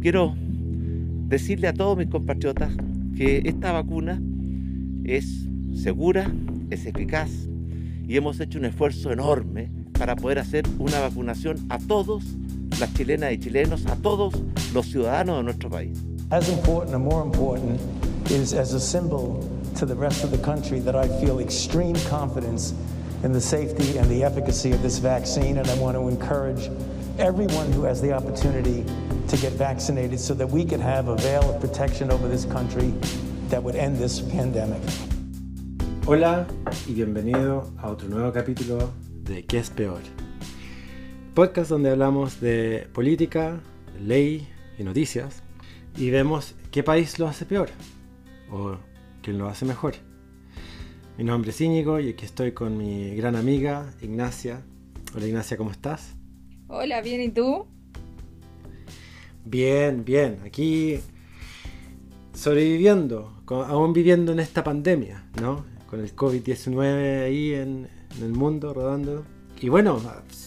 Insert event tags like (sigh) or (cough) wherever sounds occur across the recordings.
quiero decirle a todos mis compatriotas que esta vacuna es segura, es eficaz y hemos hecho un esfuerzo enorme para poder hacer una vacunación a todos las chilenas y chilenos, a todos los ciudadanos de nuestro país. As important or more important is as a symbol to the rest of the country that I feel extreme confidence in the safety and the efficacy of this vaccine and I want to encourage everyone who has the opportunity to get vaccinated so that we could have a veil of protection over this country that would end this pandemic. Hola y bienvenido a otro nuevo capítulo de ¿Qué es peor? Podcast donde hablamos de política, ley y noticias y vemos qué país lo hace peor o quién lo hace mejor. Mi nombre es Íñigo y aquí estoy con mi gran amiga Ignacia. Hola Ignacia, ¿cómo estás? Hola, bien, ¿y tú? Bien, bien. Aquí sobreviviendo, aún viviendo en esta pandemia, ¿no? Con el COVID-19 ahí en, el mundo rodando. Y bueno,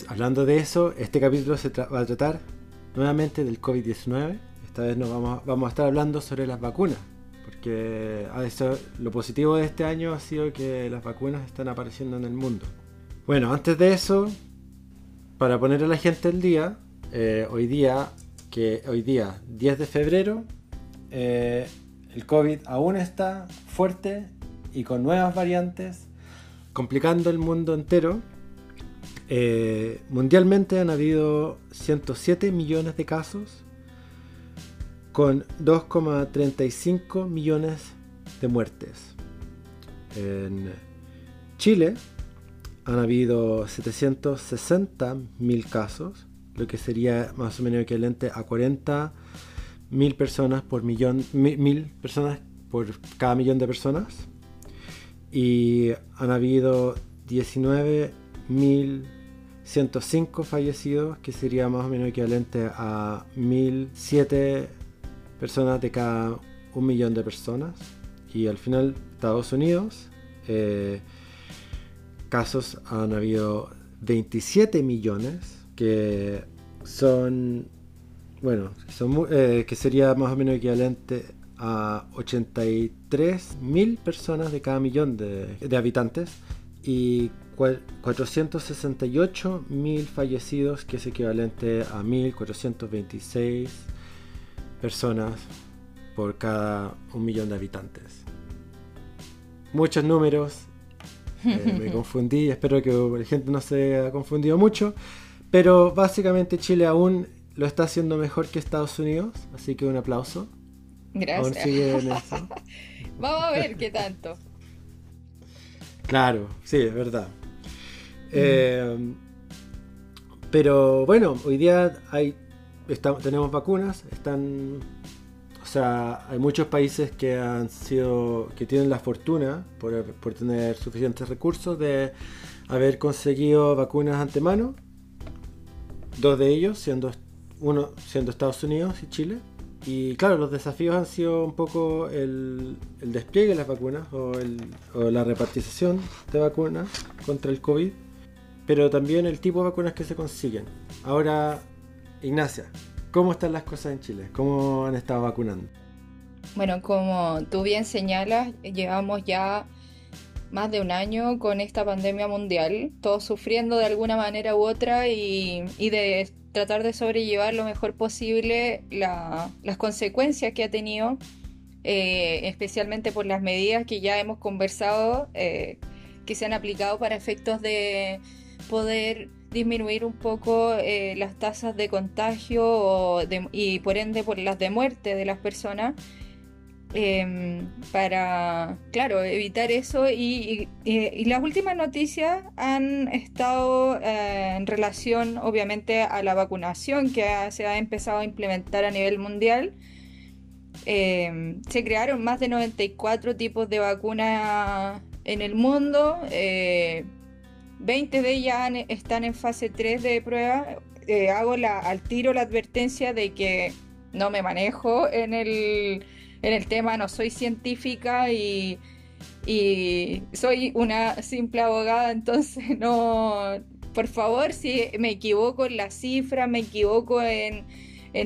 hablando de eso, este capítulo se va a tratar nuevamente del COVID-19. Esta vez nos vamos, vamos a estar hablando sobre las vacunas. Porque eso, lo positivo de este año ha sido que las vacunas están apareciendo en el mundo. Bueno, antes de eso, para poner a la gente el día, eh, hoy día, que hoy día, 10 de febrero, eh, el COVID aún está fuerte y con nuevas variantes, complicando el mundo entero. Eh, mundialmente han habido 107 millones de casos, con 2,35 millones de muertes. En Chile han habido 760 mil casos, lo que sería más o menos equivalente a 40 mil personas por millón, mil, personas por cada millón de personas. Y han habido 19.105 fallecidos, que sería más o menos equivalente a 1.007 personas de cada un millón de personas. Y al final, Estados Unidos, eh, casos han habido 27 millones, que son bueno, eh, que sería más o menos equivalente a 83 mil personas de cada millón de, habitantes y 468 mil fallecidos, que es equivalente a 1426 personas por cada un millón de habitantes. Muchos números, eh, me (laughs) confundí, espero que la gente no se haya confundido mucho, pero básicamente Chile aún lo está haciendo mejor que Estados Unidos, así que un aplauso. Gracias. (laughs) Vamos a ver qué tanto. Claro, sí, es verdad. Eh, pero bueno, hoy día hay, tenemos vacunas, están, o sea, hay muchos países que han sido, que tienen la fortuna por, por tener suficientes recursos de haber conseguido vacunas antemano. Dos de ellos siendo uno siendo Estados Unidos y Chile. Y claro, los desafíos han sido un poco el, despliegue de las vacunas o, la repartización de vacunas contra el COVID, pero también el tipo de vacunas que se consiguen. Ahora, Ignacia, ¿cómo están las cosas en Chile? ¿Cómo han estado vacunando? Bueno, como tú bien señalas, llevamos ya más de un año con esta pandemia mundial, todos sufriendo de alguna manera u otra y, de tratar de sobrellevar lo mejor posible las consecuencias que ha tenido, eh, especialmente por las medidas que ya hemos conversado, eh, que se han aplicado para efectos de poder disminuir un poco eh, las tasas de contagio y por ende por las de muerte de las personas. Em, para, claro, evitar eso. Y, las últimas noticias han estado eh, en relación, obviamente, a la vacunación que se ha empezado a implementar a nivel mundial. Em, se crearon más de 94 tipos de vacunas en el mundo. 20 eh, de ellas están en fase 3 de prueba. Eh, hago la, al tiro la advertencia de que no me manejo en el en el tema, no soy científica y, soy una simple abogada, entonces (laughs) no, por favor, si me equivoco en la cifra, me equivoco en,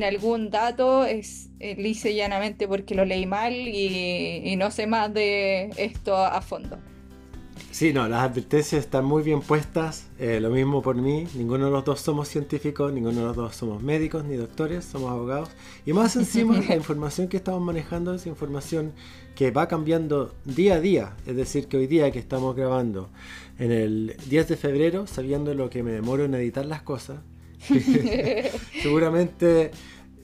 algún dato es eh, y llanamente porque lo leí mal y, no sé más de esto a fondo. Sí, no, las advertencias están muy bien puestas. Eh, lo mismo por mí. Ninguno de los dos somos científicos, ninguno de los dos somos médicos ni doctores, somos abogados. Y más encima, (laughs) la información que estamos manejando es información que va cambiando día a día. Es decir, que hoy día que estamos grabando en el 10 de febrero, sabiendo lo que me demoro en editar las cosas, (laughs) (laughs) seguramente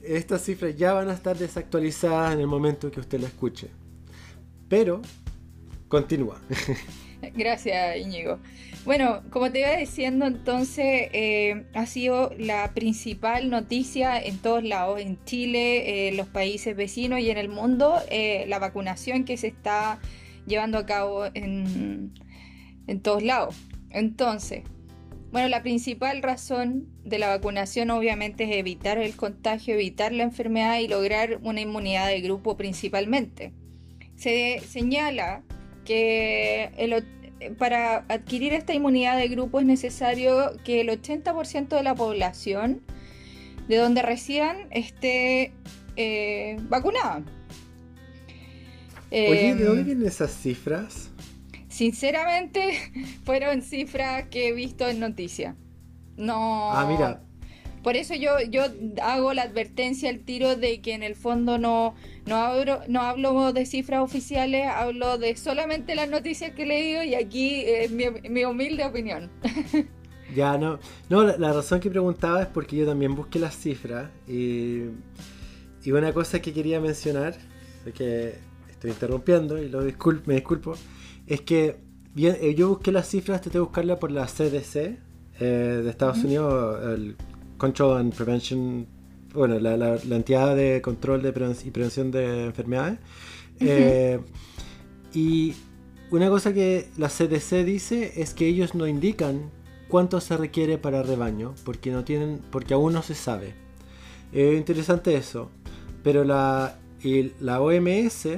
estas cifras ya van a estar desactualizadas en el momento que usted la escuche. Pero, continúa. (laughs) Gracias, Íñigo. Bueno, como te iba diciendo, entonces eh, ha sido la principal noticia en todos lados, en Chile, en los países vecinos y en el mundo, eh, la vacunación que se está llevando a cabo en, en todos lados. Entonces, bueno, la principal razón de la vacunación obviamente es evitar el contagio, evitar la enfermedad y lograr una inmunidad de grupo principalmente. Se señala que para adquirir esta inmunidad de grupo es necesario que el 80% de la población de donde residan esté eh, vacunada. Oye, ¿de dónde em, vienen esas cifras? Sinceramente, (laughs) fueron cifras que he visto en noticias. No. Ah, mira. Por eso yo, yo hago la advertencia al tiro de que en el fondo no, no, hablo, no hablo de cifras oficiales, hablo de solamente las noticias que he leído y aquí es mi, humilde opinión. (laughs) Ya, no. No, la, razón que preguntaba es porque yo también busqué las cifras y, y una cosa que quería mencionar, que estoy interrumpiendo y lo me disculpo, es que bien, eh, yo busqué las cifras, traté de buscarlas por la CDC eh, de Estados Unidos, el Control and Prevention, bueno, la, entidad de control de y prevención de enfermedades. Eh, y una cosa que la CDC dice es que ellos no indican cuánto se requiere para rebaño, porque no tienen, porque aún no se sabe. Es interesante eso. Pero la, la OMS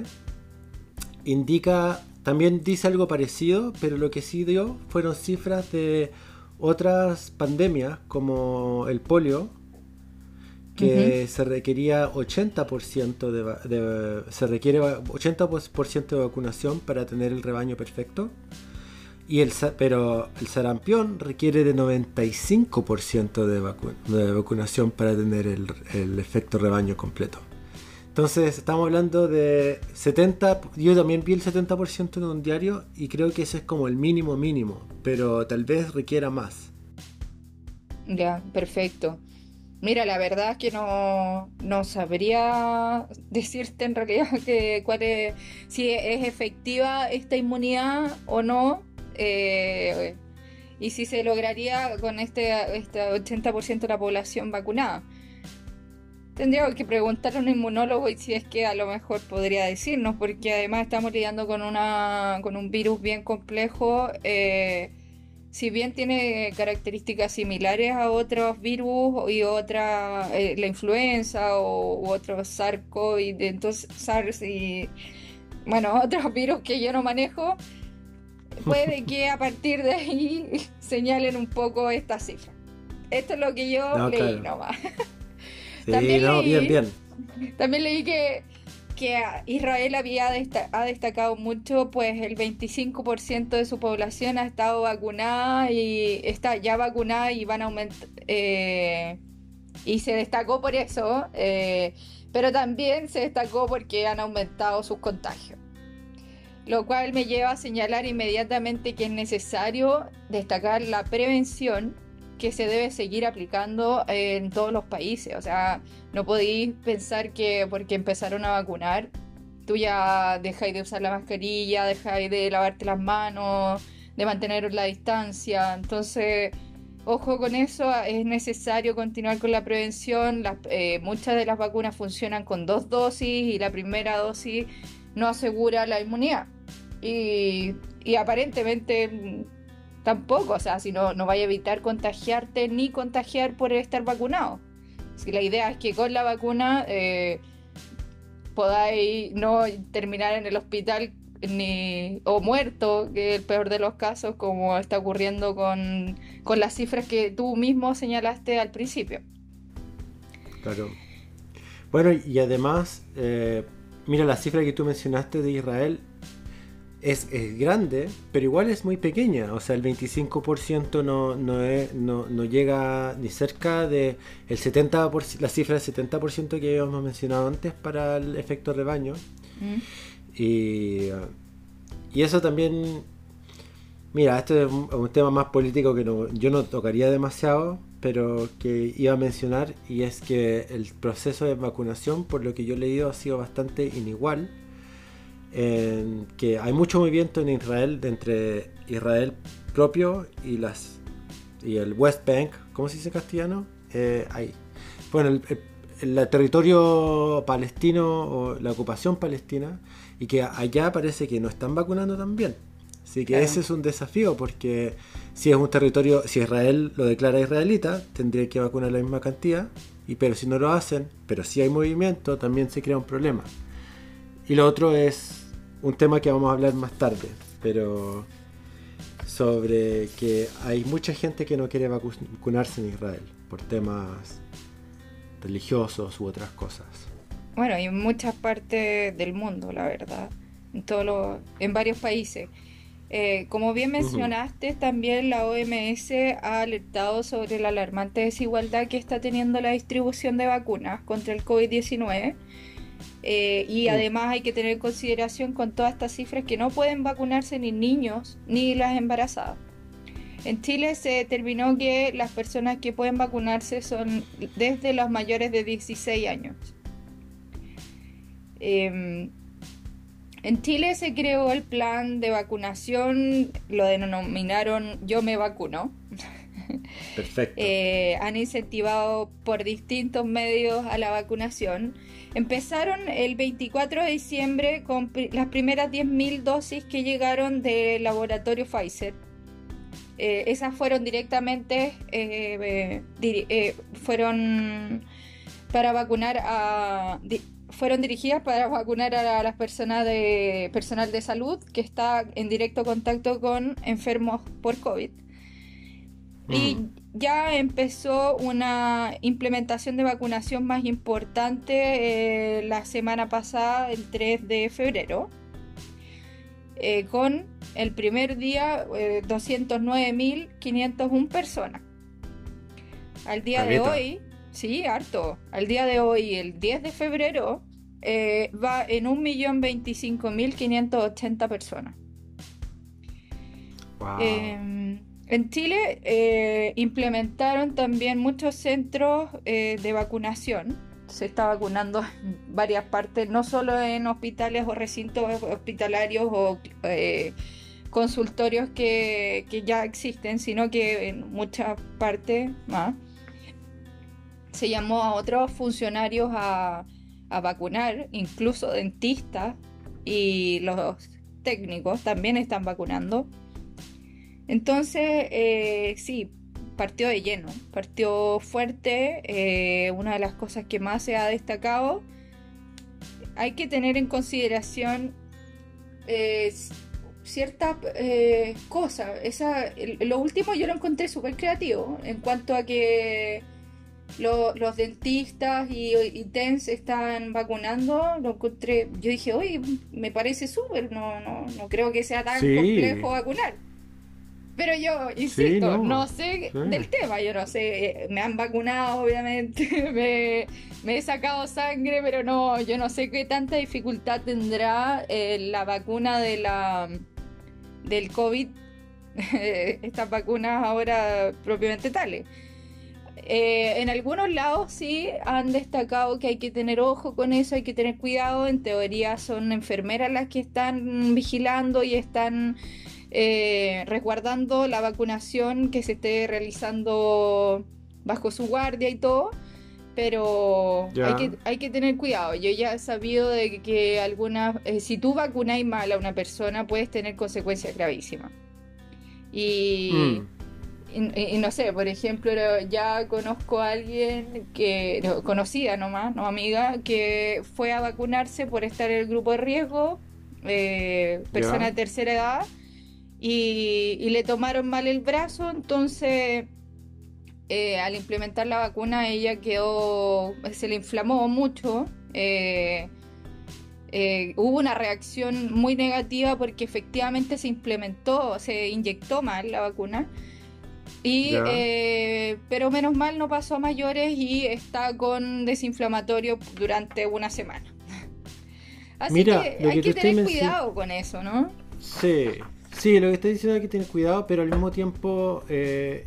indica también dice algo parecido, pero lo que sí dio fueron cifras de otras pandemias como el polio, que se requería 80% de, se requiere 80% de vacunación para tener el rebaño perfecto. Y el, pero el sarampión requiere de 95% de, de, vacunación para tener el efecto rebaño completo. Entonces estamos hablando de 70, yo también vi el 70% en un diario y creo que ese es como el mínimo mínimo, pero tal vez requiera más. Ya, perfecto. Mira, la verdad es que no, no sabría (laughs) decirte en realidad (laughs) que cuál es, si es efectiva esta inmunidad o no. Eh, y si se lograría con este, este 80% de la población vacunada. Tendría que preguntarle a un inmunólogo y si es que a lo mejor podría decirnos, porque además estamos lidiando con, una, con un virus bien complejo. Eh, si bien tiene características similares a otros virus y otra, eh, la influenza o u otros SARS-CoV, entonces SARS y, bueno, (laughs) otros virus que yo no manejo, puede (laughs) que a partir de ahí (laughs) señalen un poco esta cifra. Esto es lo que yo leí nomás. también leí, bien, bien. También leí que, que Israel había ha destacado mucho, pues el 25% de su población ha estado vacunada y está ya vacunada y van a aumentar. Eh, y se destacó por eso, eh, pero también se destacó porque han aumentado sus contagios. Lo cual me lleva a señalar inmediatamente que es necesario destacar la prevención que se debe seguir aplicando en todos los países. O sea, no podéis pensar que porque empezaron a vacunar, tú ya dejáis de usar la mascarilla, dejáis de lavarte las manos, de mantener la distancia. Entonces, ojo con eso, es necesario continuar con la prevención. Eh, muchas de las vacunas funcionan con dos dosis y la primera dosis no asegura la inmunidad. Y aparentemente tampoco, o sea, si no, no vaya a evitar contagiarte ni contagiar por estar vacunado. Si la idea es que con la vacuna eh, podáis no terminar en el hospital ni o muerto, que es el peor de los casos, como está ocurriendo con, con las cifras que tú mismo señalaste al principio. Claro. Bueno, y además, eh, mira, la cifra que tú mencionaste de Israel es, grande, pero igual es muy pequeña. O sea, el 25% no, no, no, llega ni cerca de el 70%, la cifra del 70% que habíamos mencionado antes para el efecto rebaño. Mm. Y, y eso también, mira, esto es un, tema más político que yo no tocaría demasiado, pero que iba a mencionar, y es que el proceso de vacunación, por lo que yo he leído, ha sido bastante inigual en que hay mucho movimiento en Israel entre Israel propio y las y el West Bank, ¿cómo se dice en castellano? Eh, ahí. Bueno, el, territorio palestino o la ocupación palestina y que allá parece que no están vacunando también. Así que ese es un desafío porque si es un territorio, si Israel lo declara israelita, tendría que vacunar la misma cantidad, y pero si no lo hacen, pero si hay movimiento, también se crea un problema. Y lo otro es un tema que vamos a hablar más tarde, pero sobre que hay mucha gente que no quiere vacunarse en Israel por temas religiosos u otras cosas. Bueno, y en muchas partes del mundo, la verdad, en, todos en varios países. Eh, como bien mencionaste, también la OMS ha alertado sobre la alarmante desigualdad que está teniendo la distribución de vacunas contra el COVID-19 eh, y además hay que tener en consideración con todas estas cifras que no pueden vacunarse ni niños ni las embarazadas. En Chile se determinó que las personas que pueden vacunarse son desde los mayores de 16 años. Em, en Chile se creó el plan de vacunación, lo denominaron Yo me vacuno. (laughs) (laughs) Eh, han incentivado por distintos medios a la vacunación Empezaron el 24 de diciembre con las primeras 10.000 dosis que llegaron del laboratorio Pfizer. Eh, esas fueron directamente, eh, fueron para vacunar fueron dirigidas para vacunar a las personas de personal de salud que está en directo contacto con enfermos por COVID. Y mm ya empezó una implementación de vacunación más importante eh, la semana pasada, el 3 de febrero, eh, con el primer día 209.501 eh, personas. Al día de hoy, sí, harto, al día de hoy, el 10 de febrero, va en 1.025.580 personas. Wow. En Chile eh, implementaron también muchos centros eh, de vacunación. Se está vacunando en varias partes, no solo en hospitales o recintos hospitalarios o eh, consultorios que, ya existen, sino que en muchas partes más. Se llamó a otros funcionarios a vacunar, incluso dentistas y los técnicos también están vacunando. Entonces, eh, sí, partió de lleno, partió fuerte. Eh, una de las cosas que más se ha destacado, hay que tener en consideración eh, ciertas cosas. lo último yo lo encontré súper creativo en cuanto a que los dentistas y, y TENS están vacunando. Lo encontré, yo dije, oye, me parece súper, no, no, no creo que sea tan complejo vacunar. Pero yo, insisto, no. sé del tema, yo no sé, eh, me han vacunado obviamente, (laughs) me, he sacado sangre, pero no, yo no sé qué tanta dificultad tendrá eh, la vacuna de la del COVID, (laughs) estas vacunas ahora propiamente tales. Eh, en algunos lados sí han destacado que hay que tener ojo con eso, hay que tener cuidado. En teoría son enfermeras las que están vigilando y están eh, resguardando la vacunación que se esté realizando bajo su guardia y todo. Pero hay que, hay que, tener cuidado. Yo ya he sabido de que algunas, eh, si tú vacunáis mal a una persona, puedes tener consecuencias gravísimas. Y, mm. y, no sé, por ejemplo, ya conozco a alguien que, conocida nomás, no amiga, que fue a vacunarse por estar en el grupo de riesgo, eh, persona de tercera edad y, le tomaron mal el brazo, entonces eh, al implementar la vacuna ella quedó, se le inflamó mucho. Eh, eh, hubo una reacción muy negativa porque efectivamente se implementó, se inyectó mal la vacuna. Y, pero menos mal no pasó a mayores y está con desinflamatorio durante una semana. (laughs) Así que hay que, tener cuidado con eso, ¿no? Sí, sí, lo que estoy diciendo es que tener cuidado, pero al mismo tiempo eh,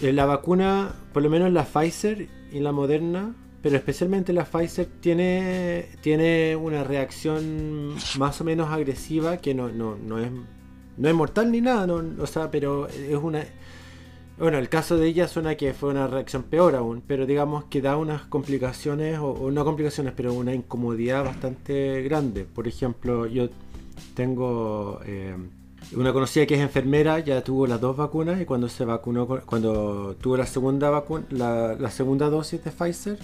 la vacuna, por lo menos la Pfizer y la Moderna, pero especialmente la Pfizer tiene, tiene una reacción más o menos agresiva que no, no, no, es, no es mortal ni nada, o sea, pero es una... Bueno, el caso de ella suena que fue una reacción peor aún, pero digamos que da unas complicaciones, o, no complicaciones, pero una incomodidad bastante grande. Por ejemplo, yo tengo... Eh, una conocida que es enfermera ya tuvo las dos vacunas y cuando se vacunó, cuando tuvo la segunda vacuna, la, segunda dosis de Pfizer,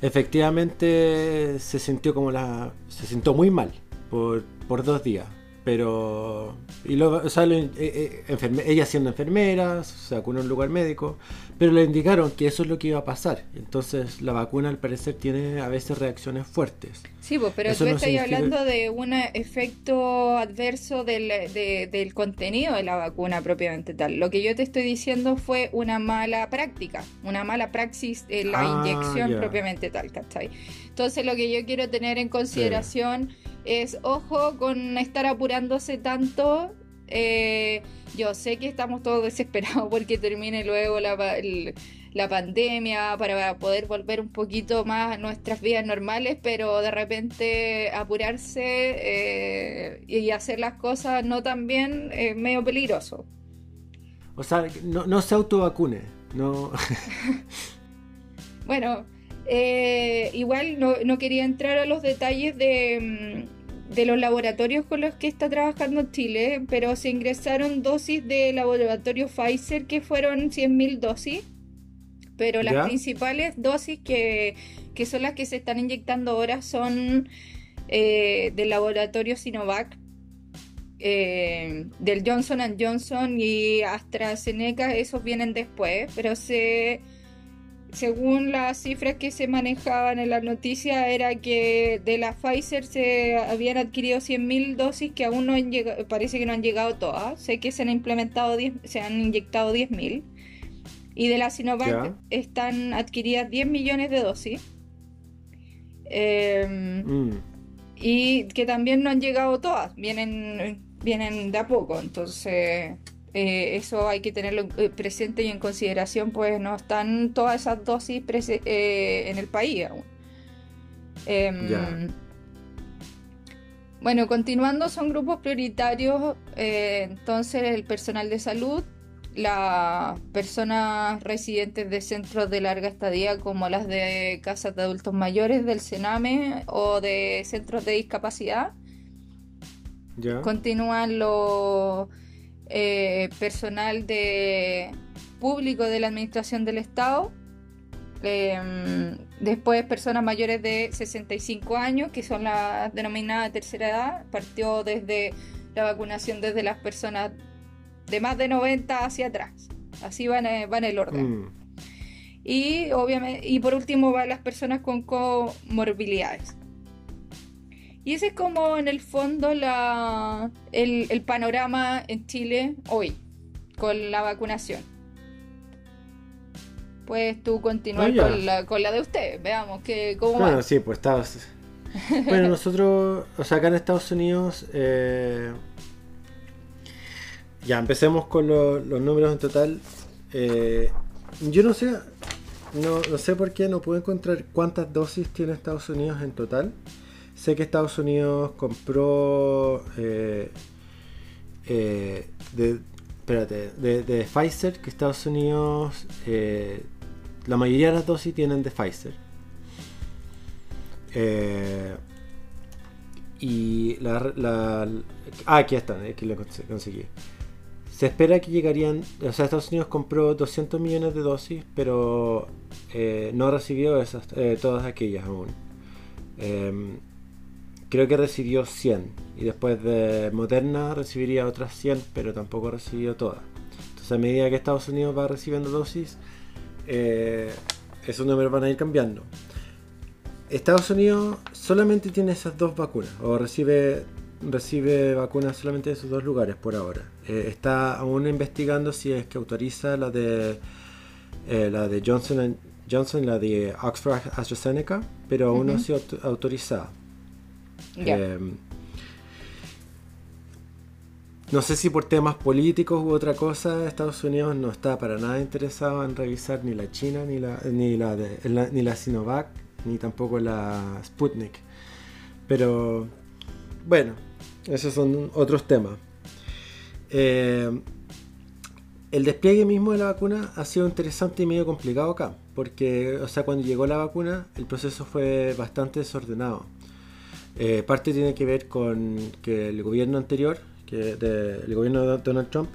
efectivamente se sintió como la, se sintió muy mal por, por dos días. Pero, y luego, eh, eh, ella siendo enfermera, se vacunó en un lugar médico, pero le indicaron que eso es lo que iba a pasar. Entonces, la vacuna al parecer tiene a veces reacciones fuertes. Sí, pues, pero tú estás hablando de un efecto adverso del, del contenido de la vacuna propiamente tal. Lo que yo te estoy diciendo fue una mala práctica, una mala praxis en la ah, inyección propiamente tal, ¿cachai? Entonces, lo que yo quiero tener en consideración es, ojo con estar apurándose tanto. Eh, yo sé que estamos todos desesperados porque termine luego la, la pandemia para poder volver un poquito más a nuestras vidas normales, pero de repente apurarse eh, y hacer las cosas no tan bien es medio peligroso. O sea, no, no se autovacune, no. (laughs) bueno, eh, igual no, quería entrar a los detalles mm, de, los laboratorios con los que está trabajando Chile, pero se ingresaron dosis de laboratorio Pfizer que fueron 100.000 dosis, pero las principales dosis que, son las que se están inyectando ahora son eh, del laboratorio Sinovac. Eh, del Johnson Johnson y AstraZeneca, esos vienen después, pero se según las cifras que se manejaban en la noticia, era que de la Pfizer se habían adquirido 100.000 dosis que aún no han llegado, parece que no han llegado todas. Sé que se han implementado, se han inyectado 10.000. Y de la Sinovac están adquiridas 10 millones de dosis. Mm. Y que también no han llegado todas, vienen, vienen de a poco. Entonces, eh, eso hay que tenerlo eh, presente y en consideración, pues no están todas esas dosis eh, en el país aún. Em, bueno, continuando, son grupos prioritarios, entonces el personal de salud, las personas residentes de centros de larga estadía como las de casas de adultos mayores del Sename o de centros de discapacidad. Continúan los eh, personal de público de la administración del Estado. Em, después personas mayores de 65 años, que son las denominadas tercera edad. Partió desde la vacunación desde las personas de más de 90 hacia atrás. Así van, eh, van el orden. Mm. Y obviamente, y por último van las personas con comorbilidades. Y ese es como en el fondo la, el, panorama en Chile hoy con la vacunación. Puedes tú continuar ah, con, la, con, la, de usted, veamos que, cómo bueno, sí, pues estabas... (laughs) bueno, nosotros, o sea, acá en Estados Unidos, eh, ya empecemos con los números en total. Eh, yo no sé, no, no sé por qué no puedo encontrar cuántas dosis tiene Estados Unidos en total. Sé que Estados Unidos compró eh, eh, de, espérate, de, Pfizer, que Estados Unidos, eh, la mayoría de las dosis tienen de Pfizer. y la, Ah, aquí están, aquí lo conseguí. Se espera que llegarían, o sea, Estados Unidos compró 200 millones de dosis, pero no recibió todas aquellas aún. Creo que recibió 100 y después de Moderna recibiría otras 100 pero tampoco recibió todas Entonces a medida que Estados Unidos va recibiendo dosis, eh, esos números van a ir cambiando. Estados Unidos solamente tiene esas dos vacunas, o recibe, recibe vacunas solamente de esos dos lugares por ahora. Eh, está aún investigando si es que autoriza la de eh, la de Johnson Johnson, la de Oxford AstraZeneca, pero aún no ha sido autorizada. Em, no sé si por temas políticos u otra cosa, Estados Unidos no está para nada interesado en revisar ni la China, ni la, ni la, ni la Sinovac, ni tampoco la Sputnik. Pero bueno, esos son otros temas. Eh, el despliegue mismo de la vacuna ha sido interesante y medio complicado acá, porque, o sea, cuando llegó la vacuna, el proceso fue bastante desordenado. Eh, parte tiene que ver con que el gobierno anterior, que el gobierno de Donald Trump,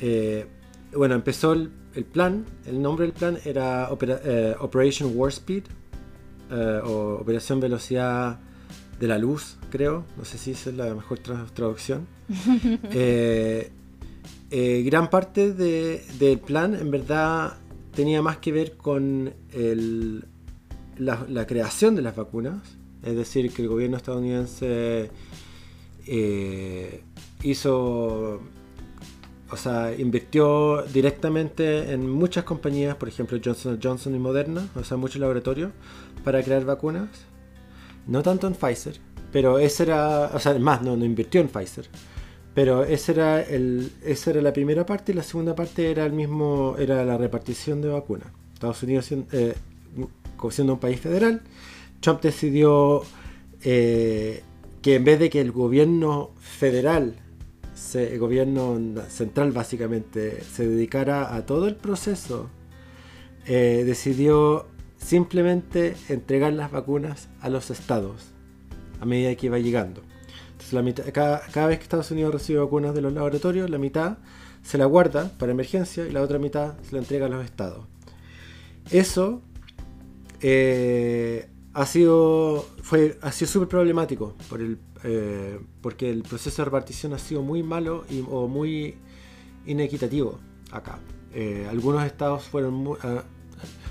eh, bueno, empezó el, plan, el nombre del plan era eh, Operation Warp Speed, o Operación Velocidad de la Luz, creo, no sé si esa es la mejor traducción. (laughs) Gran parte del plan en verdad tenía más que ver con la, creación de las vacunas, es decir, que el gobierno estadounidense eh, hizo, o sea, invirtió directamente en muchas compañías, por ejemplo Johnson Johnson y Moderna, o sea, muchos laboratorios, para crear vacunas. No tanto en Pfizer, pero ese era, o sea, más, no, no invirtió en Pfizer pero esa era, el, esa era la primera parte y la segunda parte era el mismo era la repartición de vacunas. Estados Unidos eh, siendo un país federal, Trump decidió eh, que en vez de que el gobierno federal, el gobierno central básicamente, se dedicara a todo el proceso, eh, decidió simplemente entregar las vacunas a los estados a medida que iba llegando cada, vez que Estados Unidos recibe vacunas de los laboratorios, la mitad se la guarda para emergencia y la otra mitad se la entrega a los estados. Eso eh, ha sido fue ha sido súper problemático eh, porque el proceso de repartición ha sido muy malo y, o muy inequitativo acá. Eh, algunos estados fueron ah,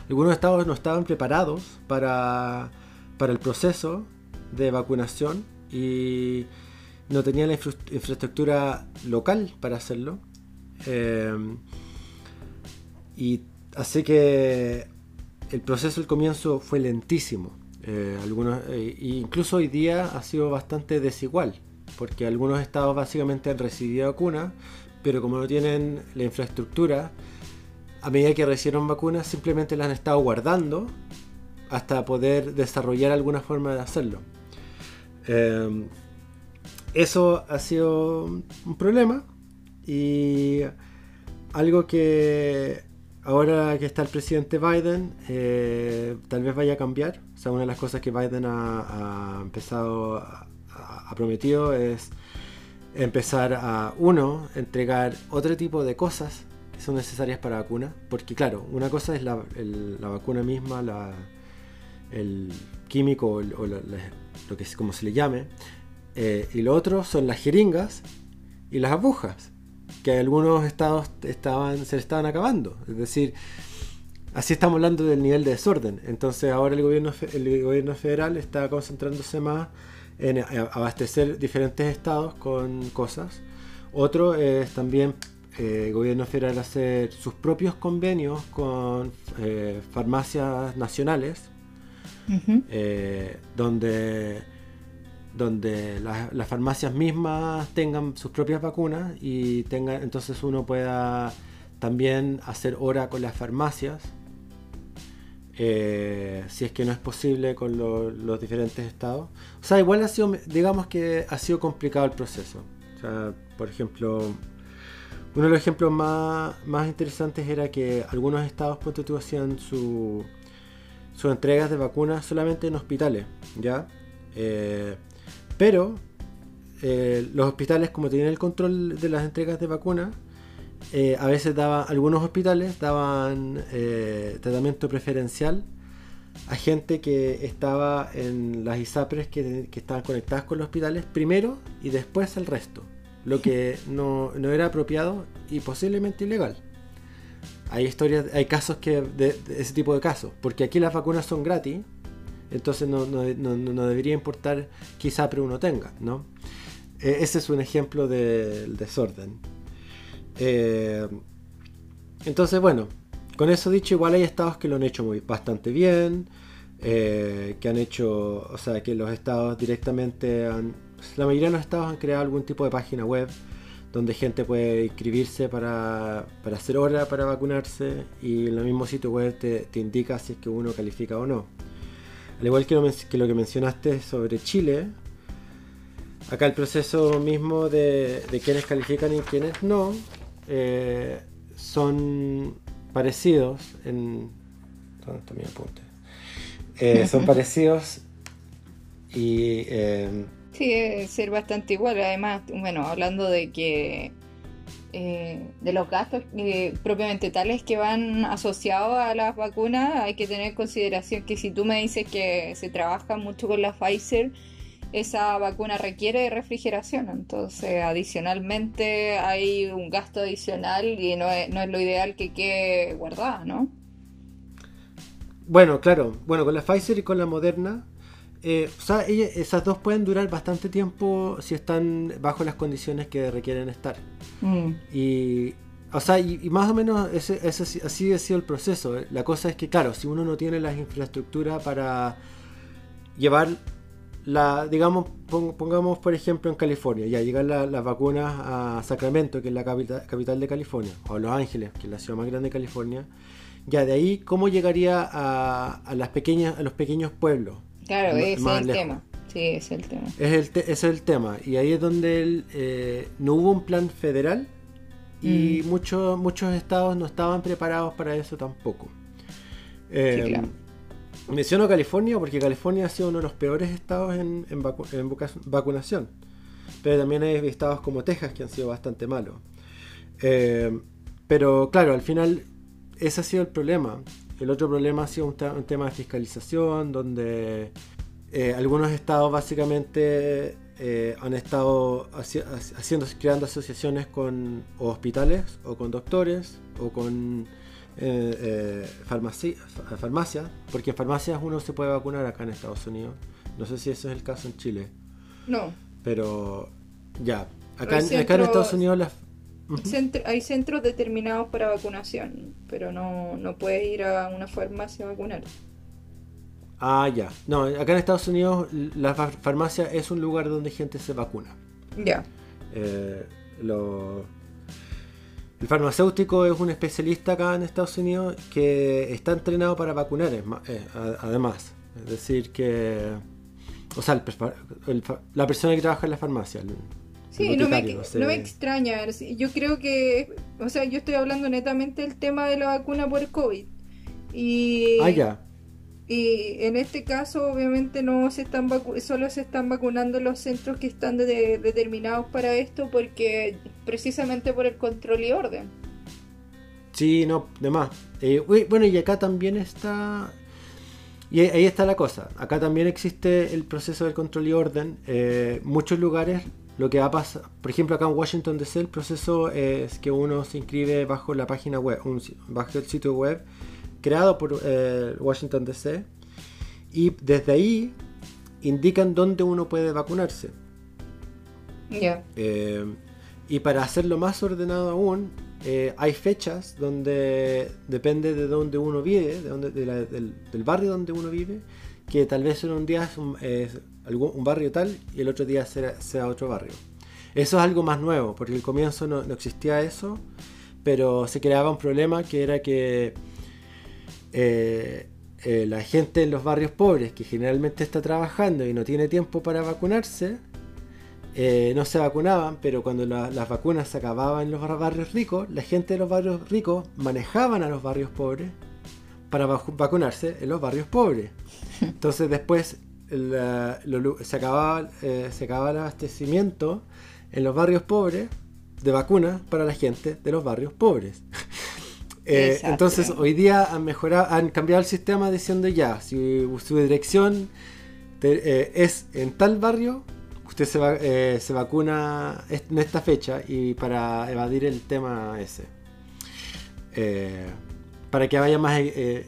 algunos estados no estaban preparados para, para el proceso de vacunación y no tenía la infraestructura local para hacerlo. Eh, y así que el proceso al comienzo fue lentísimo. Eh, algunos, eh, incluso hoy día ha sido bastante desigual, porque algunos estados básicamente han recibido vacunas, pero como no tienen la infraestructura, a medida que recibieron vacunas simplemente las han estado guardando hasta poder desarrollar alguna forma de hacerlo. Eso ha sido un problema y algo que ahora que está el presidente Biden eh, tal vez vaya a cambiar. O sea, una de las cosas que Biden ha, empezado, a, ha prometido es empezar a, uno, entregar otro tipo de cosas que son necesarias para la vacuna. Porque claro, una cosa es la, vacuna misma, el químico o, lo que como se le llame. Eh, y lo otro son las jeringas y las agujas, que algunos estados estaban, se estaban acabando. Es decir, así estamos hablando del nivel de desorden. Entonces ahora el gobierno, el gobierno federal está concentrándose más en abastecer diferentes estados con cosas. Otro es también eh, el gobierno federal hacer sus propios convenios con eh, farmacias nacionales, donde donde las farmacias mismas tengan sus propias vacunas y tengan, entonces uno pueda también hacer hora con las farmacias, eh, si es que no es posible con los diferentes estados. O sea, igual ha sido, digamos que ha sido complicado el proceso. O sea, por ejemplo, uno de los ejemplos más, más interesantes era que algunos estados, tú, hacían su, sus entregas de vacunas solamente en hospitales, ¿ya? Eh, pero eh, los hospitales, como tenían el control de las entregas de vacunas, eh, a veces daban, algunos hospitales daban eh, tratamiento preferencial a gente que estaba en las ISAPRES que, estaban conectadas con los hospitales primero y después al resto. lo que (laughs) no, no era apropiado y posiblemente ilegal. Hay historias, hay casos que de, ese tipo de casos, porque aquí las vacunas son gratis, entonces no, debería importar qué SAPRE uno tenga, ¿no? E, ese es un ejemplo del desorden. Eh, entonces, bueno, con eso dicho, igual hay estados que lo han hecho muy, bastante bien, eh, que han hecho, o sea, que los estados directamente la mayoría de los estados han creado algún tipo de página web donde gente puede inscribirse para, hacer hora para vacunarse y en el mismo sitio web te, indica si es que uno califica o no. Al igual que lo, que mencionaste sobre Chile, acá el proceso mismo de, de quienes califican y quienes no eh, son parecidos en... ¿Dónde está mi apunte? Eh, son parecidos y... Eh, Sí, debe ser bastante igual. Además, bueno, hablando de que eh, de los gastos eh, propiamente tales que van asociados a las vacunas, hay que tener en consideración que si tú me dices que se trabaja mucho con la Pfizer, esa vacuna requiere refrigeración. Entonces, adicionalmente, hay un gasto adicional y no es, no es lo ideal que quede guardada, ¿no? Bueno, claro. Bueno, con la Pfizer y con la Moderna eh, o sea, esas dos pueden durar bastante tiempo si están bajo las condiciones que requieren estar. Mm. Y, o sea, y, más o menos ese, así ha sido el proceso. La cosa es que, claro, si uno no tiene las infraestructuras para llevar la, digamos, pongamos por ejemplo en California, ya llegar las vacunas a Sacramento, que es la capital, capital de California, o a Los Ángeles, que es la ciudad más grande de California, ya de ahí, ¿cómo llegaría a, a las pequeñas, a los pequeños pueblos? Claro, ese es el tema. Sí, es el tema. Es el, es el tema. Y ahí es donde eh, no hubo un plan federal y mm. muchos, muchos estados no estaban preparados para eso tampoco. Eh, menciono California porque California ha sido uno de los peores estados en, en, vacunación. Pero también hay estados como Texas que han sido bastante malos. Eh, pero claro, al final ese ha sido el problema. El otro problema ha sido un, tema de fiscalización, donde eh, algunos estados básicamente eh, han estado haciendo, creando asociaciones con hospitales o con doctores o con eh, farmacias, porque en farmacias uno se puede vacunar acá en Estados Unidos. No sé si ese es el caso en Chile. No. Pero ya, acá, acá en Estados Unidos las hay centros determinados para vacunación, pero no, no puedes ir a una farmacia a vacunar. Ah, ya. No, acá en Estados Unidos la farmacia es un lugar donde gente se vacuna. Ya. Eh, el farmacéutico es un especialista acá en Estados Unidos que está entrenado para vacunar, eh, además. Es decir, que. O sea, la persona que trabaja en la farmacia, Sí, no me, no me, extraña. Yo creo que, o sea, yo estoy hablando netamente del tema de la vacuna por COVID. Y, ah, ya. Y en este caso, obviamente, no se están solo se están vacunando los centros que están determinados para esto, porque precisamente por el control y orden. Sí, no, demás. Eh, bueno, y acá también está. Y ahí está la cosa. Acá también existe el proceso del control y orden. Eh, muchos lugares lo que va a pasar, por ejemplo, acá en Washington DC, el proceso es que uno se inscribe bajo la página web, bajo el sitio web creado por eh, Washington DC y desde ahí indican dónde uno puede vacunarse. Eh, y para hacerlo más ordenado aún, eh, hay fechas donde depende de dónde uno vive, de del, barrio donde uno vive, que tal vez en un día es un, un barrio tal y el otro día sea, otro barrio. Eso es algo más nuevo, porque al comienzo no, existía eso, pero se creaba un problema que era que eh, eh, la gente en los barrios pobres, que generalmente está trabajando y no tiene tiempo para vacunarse, eh, no se vacunaban, pero cuando las vacunas se acababan en los barrios ricos, la gente de los barrios ricos manejaban a los barrios pobres para vacunarse en los barrios pobres. (laughs) Entonces después se, acababa, eh, se acababa el abastecimiento en los barrios pobres de vacunas para la gente de los barrios pobres. (laughs) Eh, entonces hoy día han mejorado, han cambiado el sistema diciendo ya, si su dirección eh, es en tal barrio, usted se, va, eh, se vacuna en esta fecha y para evadir el tema ese. Para que haya más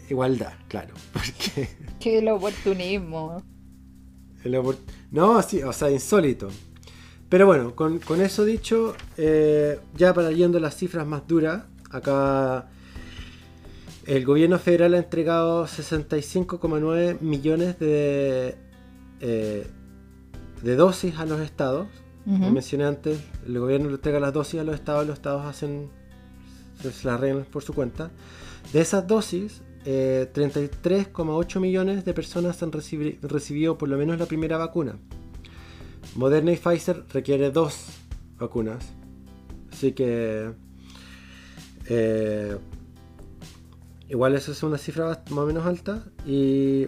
igualdad, claro. (laughs) Porque que el oportunismo. No, sí, o sea, insólito. Pero bueno, con, eso dicho, ya para yendo las cifras más duras, acá el gobierno federal ha entregado 65,9 millones de de dosis a los estados. Como mencioné antes, el gobierno le entrega las dosis a los estados, los estados hacen se las arreglan por su cuenta. De esas dosis, 33,8 eh, millones de personas han recibido por lo menos la primera vacuna. Moderna y Pfizer requiere dos vacunas. Así que eh, igual eso es una cifra más o menos alta. Y,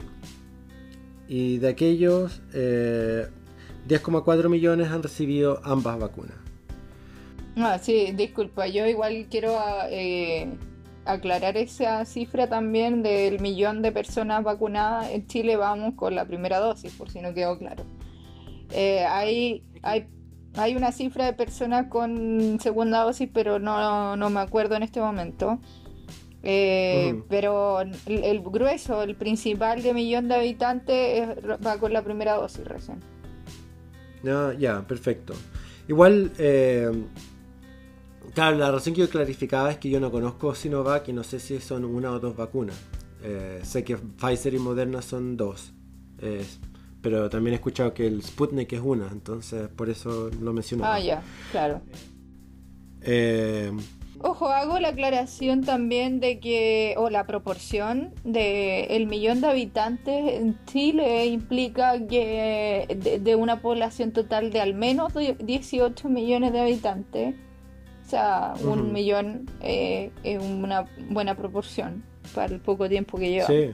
de aquellos, eh, 10,4 millones han recibido ambas vacunas. Ah, sí, disculpa, yo igual quiero eh, aclarar esa cifra también del millón de personas vacunadas. En Chile vamos con la primera dosis, por si no quedó claro. Eh, hay, hay, hay una cifra de personas con segunda dosis, pero no, no me acuerdo en este momento. Eh, pero el, grueso, el principal de millón de habitantes va con la primera dosis recién ya, perfecto. Igual, eh, claro, la razón que yo clarificaba es que yo no conozco Sinovac y no sé si son una o dos vacunas. Eh, sé que Pfizer y Moderna son dos. pero también he escuchado que el Sputnik es una, entonces por eso lo menciono. Ah, ya, claro. Eh, Ojo, hago la aclaración también de que, o la proporción de el millón de habitantes en Chile implica que de, una población total de al menos 18 millones de habitantes, o sea, un millón eh, es una buena proporción para el poco tiempo que lleva. Sí,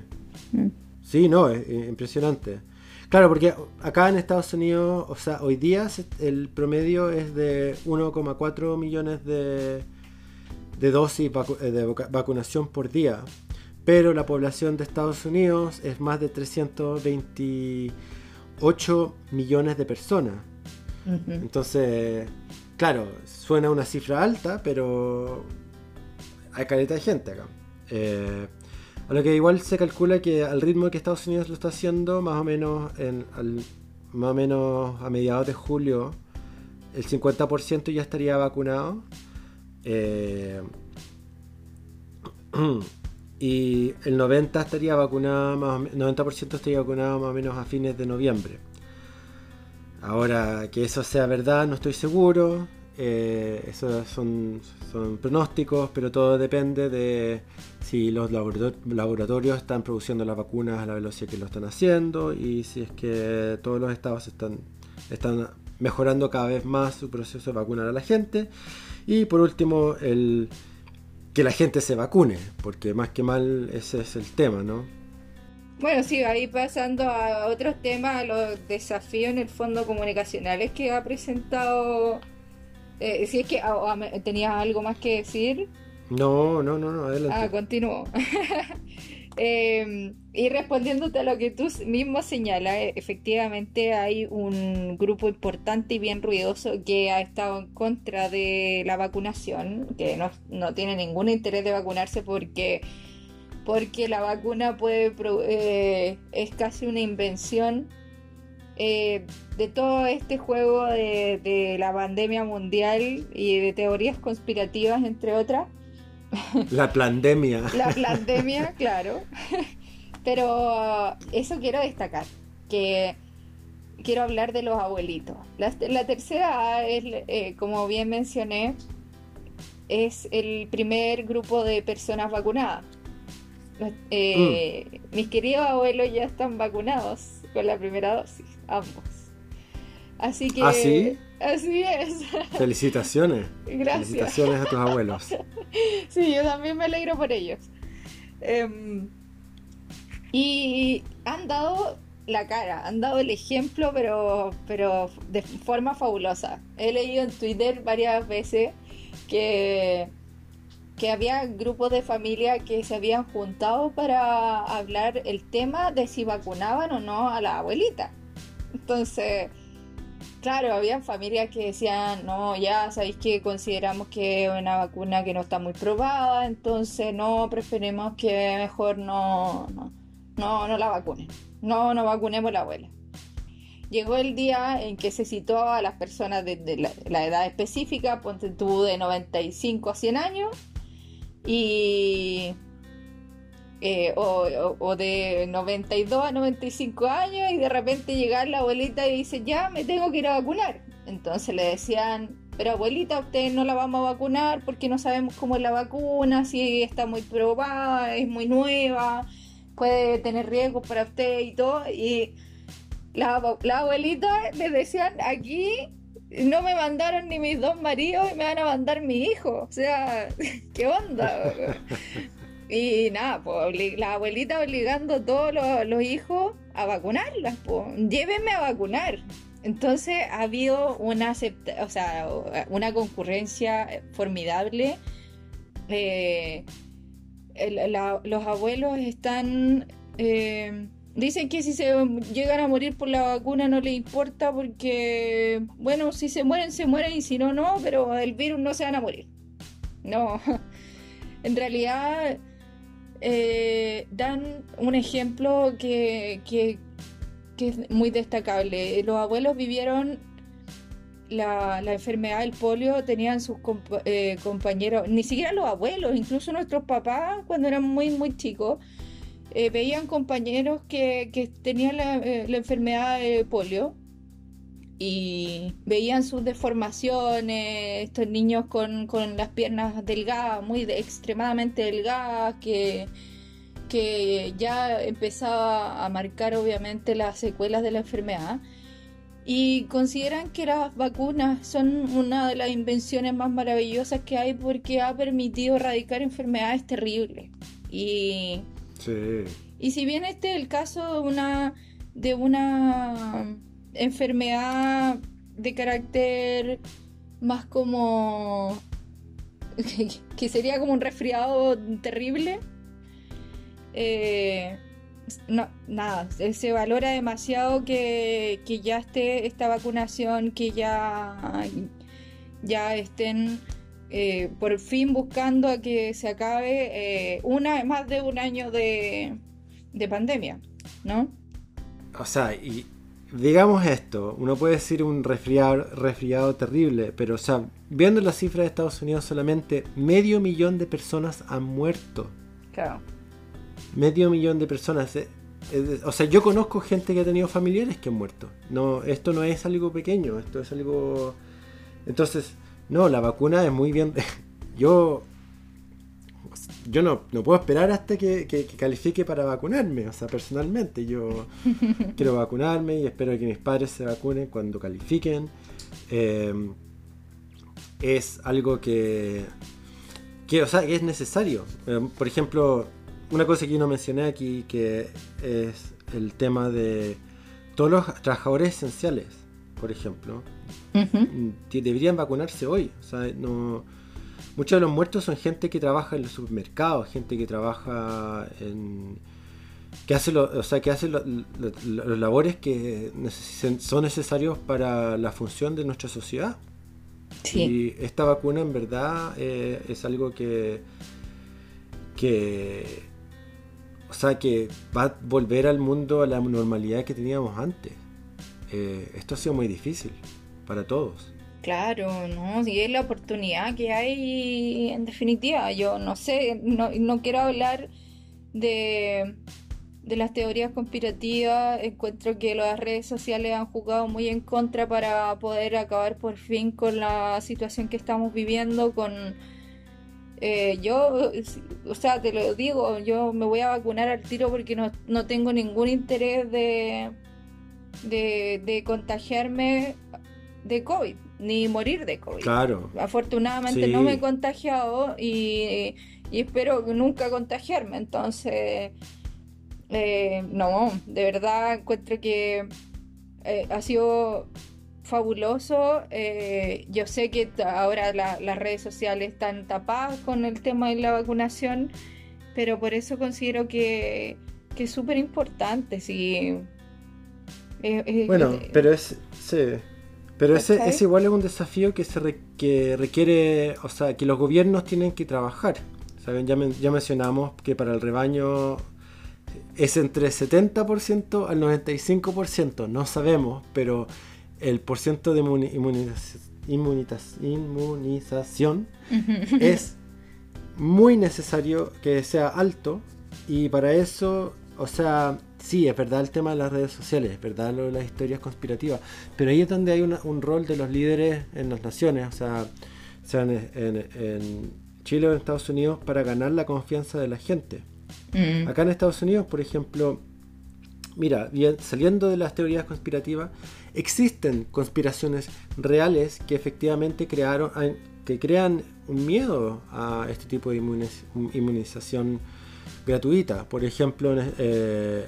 mm. sí no, es impresionante. Claro, porque acá en Estados Unidos, o sea, hoy día el promedio es de 1,4 millones de de dosis eh, de vacunación por día. Pero la población de Estados Unidos es más de 328 millones de personas. Entonces, claro, suena una cifra alta, pero hay caleta de gente acá. Eh, a lo que igual se calcula que al ritmo que Estados Unidos lo está haciendo, más o menos, en, más o menos a mediados de julio, el 50% ya estaría vacunado. Eh, (clears throat) y el 90 estaría vacunado más 90% estaría vacunado más o menos a fines de noviembre. Ahora, que eso sea verdad, no estoy seguro. Eh, esos son, pronósticos, pero todo depende de si los laboratorios están produciendo las vacunas a la velocidad que lo están haciendo y si es que todos los estados están, están mejorando cada vez más su proceso de vacunar a la gente. Y por último, el, que la gente se vacune, porque más que mal ese es el tema, ¿no? Bueno, sí, ahí pasando a otros temas, los desafíos en el fondo comunicacionales que ha presentado. Eh, si es que tenías algo más que decir. No, no, no, no, adelante. Ah, continúo. (laughs) Em, y respondiéndote a lo que tú mismo señalas, e, efectivamente hay un grupo importante y bien ruidoso que ha estado en contra de la vacunación, que no, tiene ningún interés de vacunarse porque, porque la vacuna puede eh, es casi una invención eh, de todo este juego de la pandemia mundial y de teorías conspirativas, entre otras. (laughs) La pandemia. La pandemia, (laughs) claro. Pero eso quiero destacar, que quiero hablar de los abuelitos. La, tercera es, eh, como bien mencioné, es el primer grupo de personas vacunadas. Eh, mm. Mis queridos abuelos ya están vacunados con la primera dosis, ambos. Así que... ¿Ah, sí? Así es. (laughs) Felicitaciones. Gracias. Felicitaciones a tus abuelos. (laughs) Sí, yo también me alegro por ellos. Em, y han dado la cara, han dado el ejemplo, pero, pero de forma fabulosa. He leído en Twitter varias veces que, que había grupos de familia que se habían juntado para hablar el tema de si vacunaban o no a la abuelita. Entonces, Claro, había familias que decían, no, ya sabéis que consideramos que es una vacuna que no está muy probada, entonces no, preferimos que mejor no, no, no, no la vacunen. No, no vacunemos la abuela. Llegó el día en que se citó a las personas de, la, edad específica, ponte tú de 95 a 100 años, y eh, o, de 92 a 95 años y de repente llega la abuelita y dice, ya me tengo que ir a vacunar. Entonces le decían, pero abuelita, usted no la vamos a vacunar porque no sabemos cómo es la vacuna, si está muy probada, es muy nueva, puede tener riesgos para usted y todo. Y la, la abuelita le decían, aquí no me mandaron ni mis dos maridos y me van a mandar mi hijo. O sea, (laughs) ¿qué onda? (laughs) y nada, pues la abuelita obligando a todos los, hijos a vacunarlas, pues llévenme a vacunar. Entonces ha habido una, o sea, una concurrencia formidable. Eh, los abuelos están... Eh, Dicen que si se llegan a morir por la vacuna no les importa porque, bueno, si se mueren, se mueren y si no, no, pero el virus no se van a morir. No, (laughs) en realidad eh, dan un ejemplo que, que, es muy destacable. Los abuelos vivieron la, la enfermedad del polio, tenían sus eh, compañeros, ni siquiera los abuelos, incluso nuestros papás cuando eran muy, muy chicos eh, veían compañeros que, tenían eh, la, enfermedad de polio y veían sus deformaciones, estos niños con, las piernas delgadas, muy extremadamente delgadas, que, que ya empezaba a marcar obviamente las secuelas de la enfermedad. Y consideran que las vacunas son una de las invenciones más maravillosas que hay porque ha permitido erradicar enfermedades terribles. Y y si bien este es el caso de una, de una enfermedad de carácter más como (laughs) que sería como un resfriado terrible, eh, no, nada, se valora demasiado que, ya esté esta vacunación, que ya, ya estén eh, por fin buscando a que se acabe eh, una más de un año de, pandemia, ¿no? O sea, y digamos esto, uno puede decir un resfriado, resfriado terrible, pero o sea, viendo las cifras de Estados Unidos solamente medio millón de personas han muerto. Claro. Medio millón de personas. Eh, o sea, yo conozco gente que ha tenido familiares que han muerto. No, esto no es algo pequeño, esto es algo. Entonces, no, la vacuna es muy bien. (laughs) Yo. Yo no, puedo esperar hasta que, califique para vacunarme. O sea, personalmente, yo (laughs) quiero vacunarme y espero que mis padres se vacunen cuando califiquen. Eh, es algo que, que, o sea, que es necesario. Eh, por ejemplo, una cosa que yo no mencioné aquí, que es el tema de todos los trabajadores esenciales, por ejemplo. Deberían vacunarse hoy. no, muchos de los muertos son gente que trabaja en los supermercados, gente que trabaja en que hace, o sea, que hace los labores que son necesarios para la función de nuestra sociedad. Y esta vacuna en verdad eh, es algo que, que, o sea, que va a volver al mundo a la normalidad que teníamos antes. Eh, esto ha sido muy difícil para todos. Claro, no, y es la oportunidad que hay en definitiva. Yo no sé, no, quiero hablar de, de las teorías conspirativas. Encuentro que las redes sociales han jugado muy en contra para poder acabar por fin con la situación que estamos viviendo, con... Eh, yo, o sea, te lo digo, yo me voy a vacunar al tiro porque no, no tengo ningún interés de, de, de contagiarme de COVID, ni morir de COVID. Claro. Afortunadamente no me he contagiado y, espero nunca contagiarme. Entonces, eh, no, de verdad encuentro que eh, ha sido fabuloso. Eh, yo sé que ahora las redes sociales están tapadas con el tema de la vacunación, pero por eso considero que, que es súper importante. bueno, pero es... Sí Pero ese, ese, igual es un desafío que, se que requiere, o sea, que los gobiernos tienen que trabajar. ¿Saben? Ya, ya mencionamos que para el rebaño es entre 70% al 95%, no sabemos, pero el porcentaje de inmunización es muy necesario que sea alto y para eso, o sea, sí, es verdad el tema de las redes sociales, es verdad lo de las historias conspirativas, pero ahí es donde hay un rol de los líderes en las naciones, o sea, sean en Chile o en Estados Unidos, para ganar la confianza de la gente. Mm. Acá en Estados Unidos, por ejemplo, mira, saliendo de las teorías conspirativas, existen conspiraciones reales que efectivamente crearon, que crean un miedo a este tipo de inmunización gratuita. Por ejemplo, eh,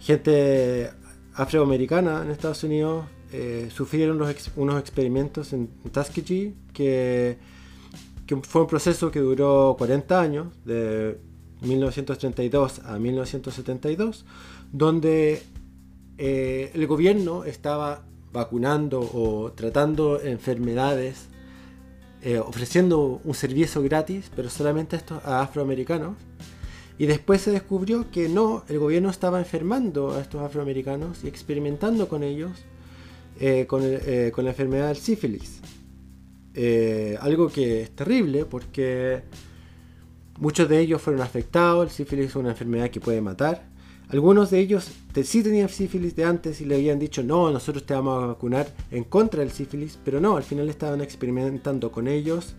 gente afroamericana en Estados Unidos eh, sufrieron unos experimentos en Tuskegee que, que fue un proceso que duró 40 años, de 1932 a 1972, donde eh, el gobierno estaba vacunando o tratando enfermedades, eh, ofreciendo un servicio gratis, pero solamente a estos afroamericanos. Y después se descubrió que no, el gobierno estaba enfermando a estos afroamericanos y experimentando con ellos eh, con, con, la enfermedad del sífilis. algo que es terrible porque Muchos de ellos fueron afectados, el sífilis es una enfermedad que puede matar. Algunos de ellos sí tenían sífilis de antes y le habían dicho, no, nosotros te vamos a vacunar en contra del sífilis, pero no, al final estaban experimentando con ellos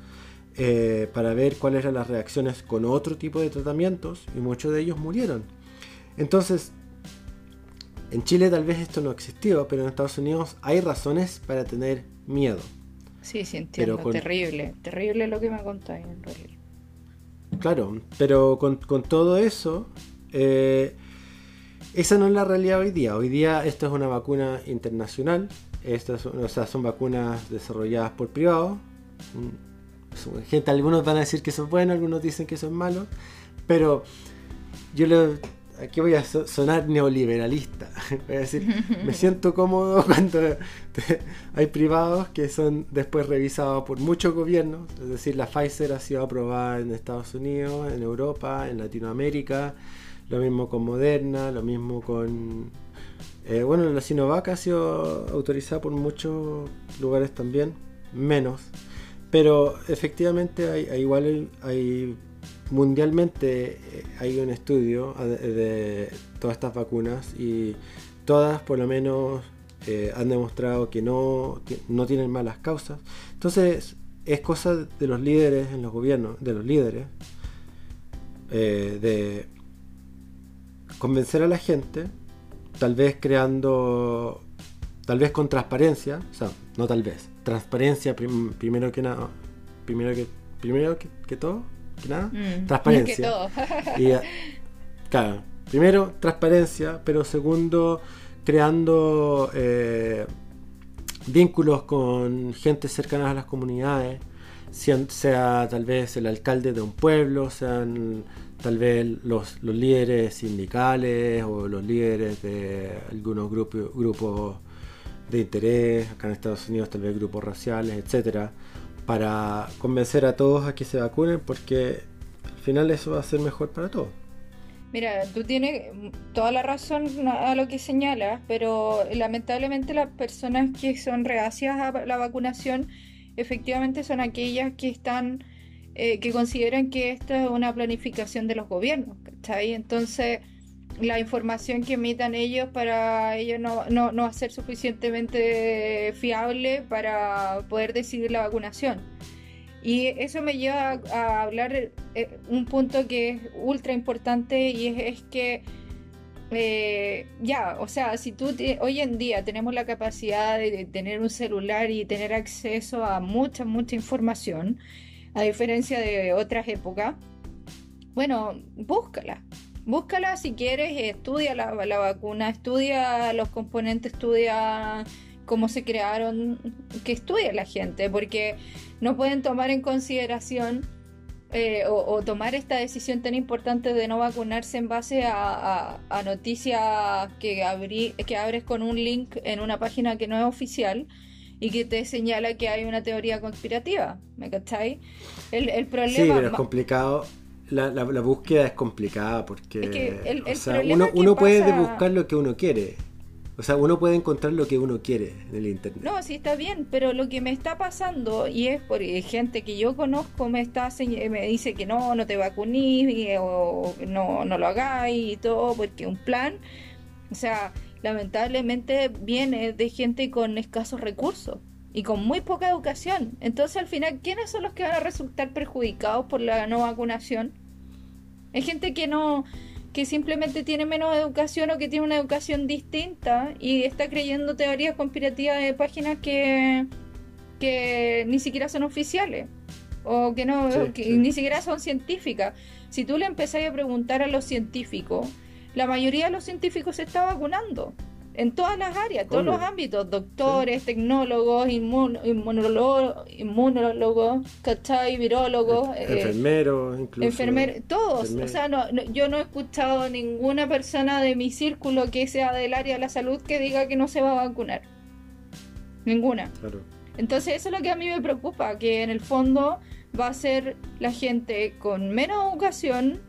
eh, para ver cuáles eran las reacciones con otro tipo de tratamientos y muchos de ellos murieron. Entonces, en Chile tal vez esto no existió, pero en Estados Unidos hay razones para tener miedo. Sí, sí, entiendo. Terrible, terrible lo que me contáis en realidad. Claro, pero con, todo eso, eh, esa no es la realidad hoy día. Hoy día esto es una vacuna internacional, estas o sea, son vacunas desarrolladas por privados. Gente, algunos van a decir que son buenos, algunos dicen que son malos, pero yo le, aquí voy a sonar neoliberalista. (laughs) Voy a decir, (laughs) me siento cómodo (laughs) cuando hay privados que son después revisados por muchos gobiernos. Es decir, la Pfizer ha sido aprobada en Estados Unidos, en Europa, en Latinoamérica. Lo mismo con Moderna, lo mismo con... Eh, bueno, la Sinovac ha sido autorizada por muchos lugares también, menos. Pero efectivamente hay igual hay mundialmente eh, hay un estudio de todas estas vacunas y todas por lo menos eh, han demostrado que no, no tienen malas causas. Entonces es cosa de los líderes en los gobiernos, de los líderes, eh, de convencer a la gente, tal vez creando, tal vez con transparencia, no tal vez, transparencia primero que nada, primero que, primero que todo nada, mm, transparencia. y, eh, claro, primero, transparencia, pero segundo, creando eh, vínculos con gente cercana a las comunidades, sea, tal vez el alcalde de un pueblo, sean tal vez los, los líderes sindicales o los líderes de algunos grupos, grupos de interés, acá en Estados Unidos tal vez grupos raciales, etcétera para convencer a todos a que se vacunen porque al final eso va a ser mejor para todos. Mira, tú tienes toda la razón a lo que señalas, pero lamentablemente las personas que son reacias a la vacunación efectivamente son aquellas que están, eh, que consideran que esta es una planificación de los gobiernos, ¿cachai? Entonces, la información que emitan ellos para ellos no, no, no ser suficientemente fiable para poder decidir la vacunación. Y eso me lleva a, hablar eh, un punto que es ultra importante y es, que eh, ya, o sea, si tú hoy en día tenemos la capacidad de, tener un celular y tener acceso a mucha, mucha información, a diferencia de otras épocas, bueno, búscala. Búscala si quieres, estudia la, vacuna, estudia los componentes, estudia cómo se crearon, que estudie la gente, porque no pueden tomar en consideración eh, o, tomar esta decisión tan importante de no vacunarse en base a, noticias que, que abres con un link en una página que no es oficial y que te señala que hay una teoría conspirativa, ¿me cacháis? El, el problema... Sí, pero es complicado. La, la, la búsqueda es complicada porque Es que el- el o sea, problema uno, puede buscar lo que uno quiere. O sea, uno puede encontrar lo que uno quiere en el internet. No, sí está bien, pero lo que me está pasando, y es por eh, gente que yo conozco, me está señ- me dice que no, no te vacunís, eh, o no, no lo hagáis y todo, porque un plan, o sea, lamentablemente viene de gente con escasos recursos y con muy poca educación. Entonces, al final, ¿quiénes son los que van a resultar perjudicados por la no vacunación? Hay gente que no, que simplemente tiene menos educación o que tiene una educación distinta y está creyendo teorías conspirativas de páginas que, que ni siquiera son oficiales o que no Sí, que sí. ni siquiera son científicas. Si tú le empezás a preguntar a los científicos, la mayoría de los científicos se está vacunando en todas las áreas, todos Obvio. los ámbitos, doctores, tecnólogos, inmun- inmunólogos, inmunólogos, ¿cachai? virólogos, eh, Enfermeros, incluso. Enfermeros, todos. enfermeros. O sea, no, no- yo no he escuchado ninguna persona de mi círculo que sea del área de la salud que diga que no se va a vacunar. Ninguna. Claro. Entonces eso es lo que a mí me preocupa, que en el fondo va a ser la gente con menos educación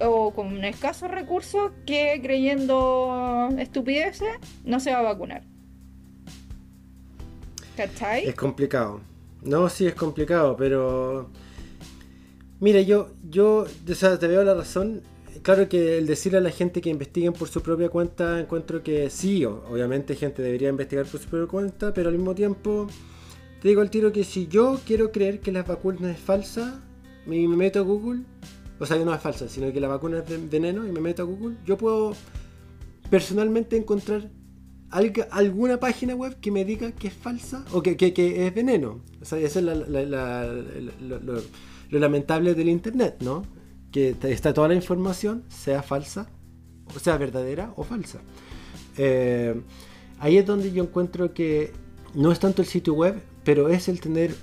o con escasos recursos que creyendo estupideces no se va a vacunar. ¿Cachai? Es complicado. No, sí es complicado, pero. Mira, yo, yo, o sea, te veo la razón. Claro que el decirle a la gente que investiguen por su propia cuenta, encuentro que sí, obviamente gente debería investigar por su propia cuenta, pero al mismo tiempo, te digo al tiro que si yo quiero creer que las vacunas es falsa, me meto a Google, o sea, que no es falsa, sino que la vacuna es veneno y me meto a Google, yo puedo personalmente encontrar alguna página web que me diga que es falsa o que, es veneno. O sea, eso es la- lo, lamentable del Internet, ¿no? Que está toda la información, sea falsa, o sea verdadera o falsa. Eh, ahí es donde yo encuentro que no es tanto el sitio web, pero es el tener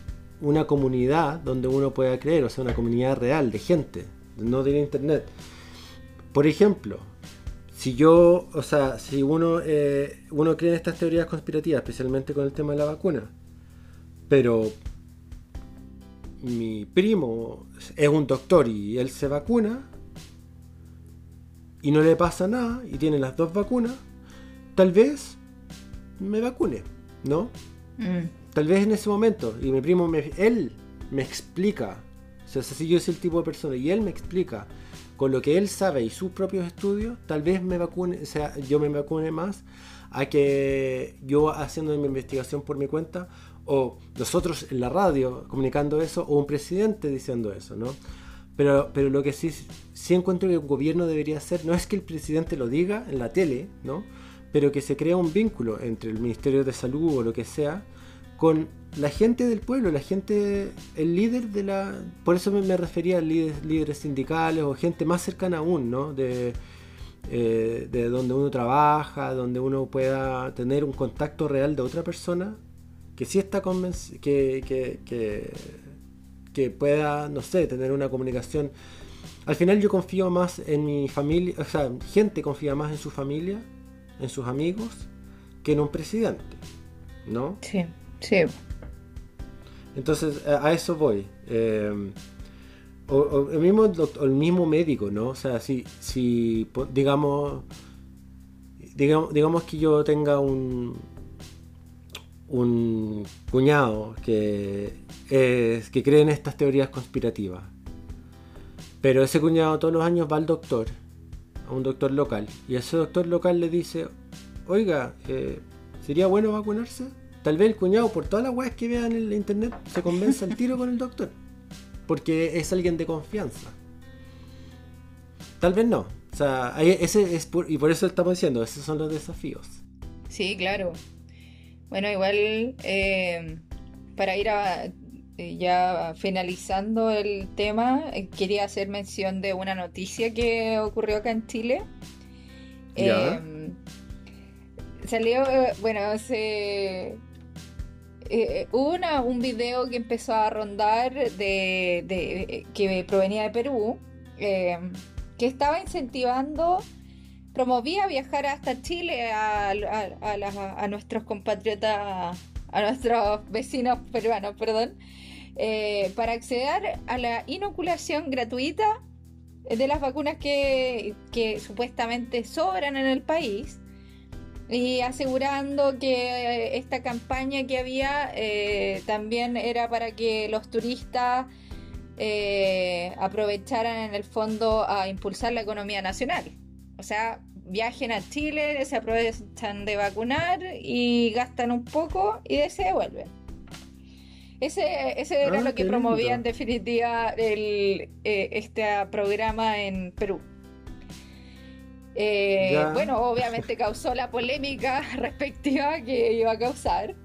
una comunidad donde uno pueda creer, o sea, una comunidad real de gente, no del Internet. Por ejemplo, si yo, o sea, si uno, eh, uno cree en estas teorías conspirativas, especialmente con el tema de la vacuna, pero mi primo es un doctor y él se vacuna y no le pasa nada y tiene las dos vacunas, tal vez me vacune, ¿no? Mm. Tal vez en ese momento, y mi primo, me, él me explica, sea, si yo soy el tipo de persona y él me explica con lo que él sabe y sus propios estudios, tal vez me vacune, o sea, yo me vacune más a que yo haciendo mi investigación por mi cuenta, o nosotros en la radio comunicando eso, o un presidente diciendo eso, ¿no? Pero, pero lo que sí, sí encuentro que el gobierno debería hacer, no es que el presidente lo diga en la tele, ¿no? Pero que se crea un vínculo entre el Ministerio de Salud o lo que sea, con la gente del pueblo, la gente, el líder de la... Por eso me, refería a líderes, sindicales o gente más cercana aún, ¿no? De, eh, de donde uno trabaja, donde uno pueda tener un contacto real de otra persona que sí está convencida, que pueda, no sé, tener una comunicación. Al final yo confío más en mi familia, o sea, gente confía más en su familia, en sus amigos, que en un presidente, ¿no? Sí, sí. Entonces, a, eso voy. Eh, o, el, mismo el mismo médico, ¿no? O sea, si, si digamos, digamos, que yo tenga un, un cuñado que, que cree en estas teorías conspirativas, pero ese cuñado todos los años va al doctor, a un doctor local, y ese doctor local le dice, oiga, eh, ¿sería bueno vacunarse? Tal vez el cuñado, por todas las weas que vea en el internet, se convence al tiro con el doctor. Porque es alguien de confianza. Tal vez no. O sea, ese es por- y por eso estamos diciendo, esos son los desafíos. Sí, claro. Bueno, igual eh, para ir a- eh, ya finalizando el tema, eh, quería hacer mención de una noticia que ocurrió acá en Chile. Ya. Eh, salió, bueno, se... eh, hubo una- un video que empezó a rondar de, de- que provenía de Perú, eh, que estaba incentivando promovía viajar hasta Chile a, nuestros compatriotas a nuestros vecinos peruanos, perdón, eh, para acceder a la inoculación gratuita de las vacunas que supuestamente sobran en el país y asegurando que eh, esta campaña que había eh, también era para que los turistas eh, aprovecharan en el fondo a impulsar la economía nacional. O sea, viajen a Chile, se aprovechan de vacunar y gastan un poco y se devuelven. Ese, ese era Ah, lo que promovía lindo. en definitiva el, eh, este programa en Perú. Eh, bueno, obviamente causó la polémica (laughs) respectiva que iba a causar.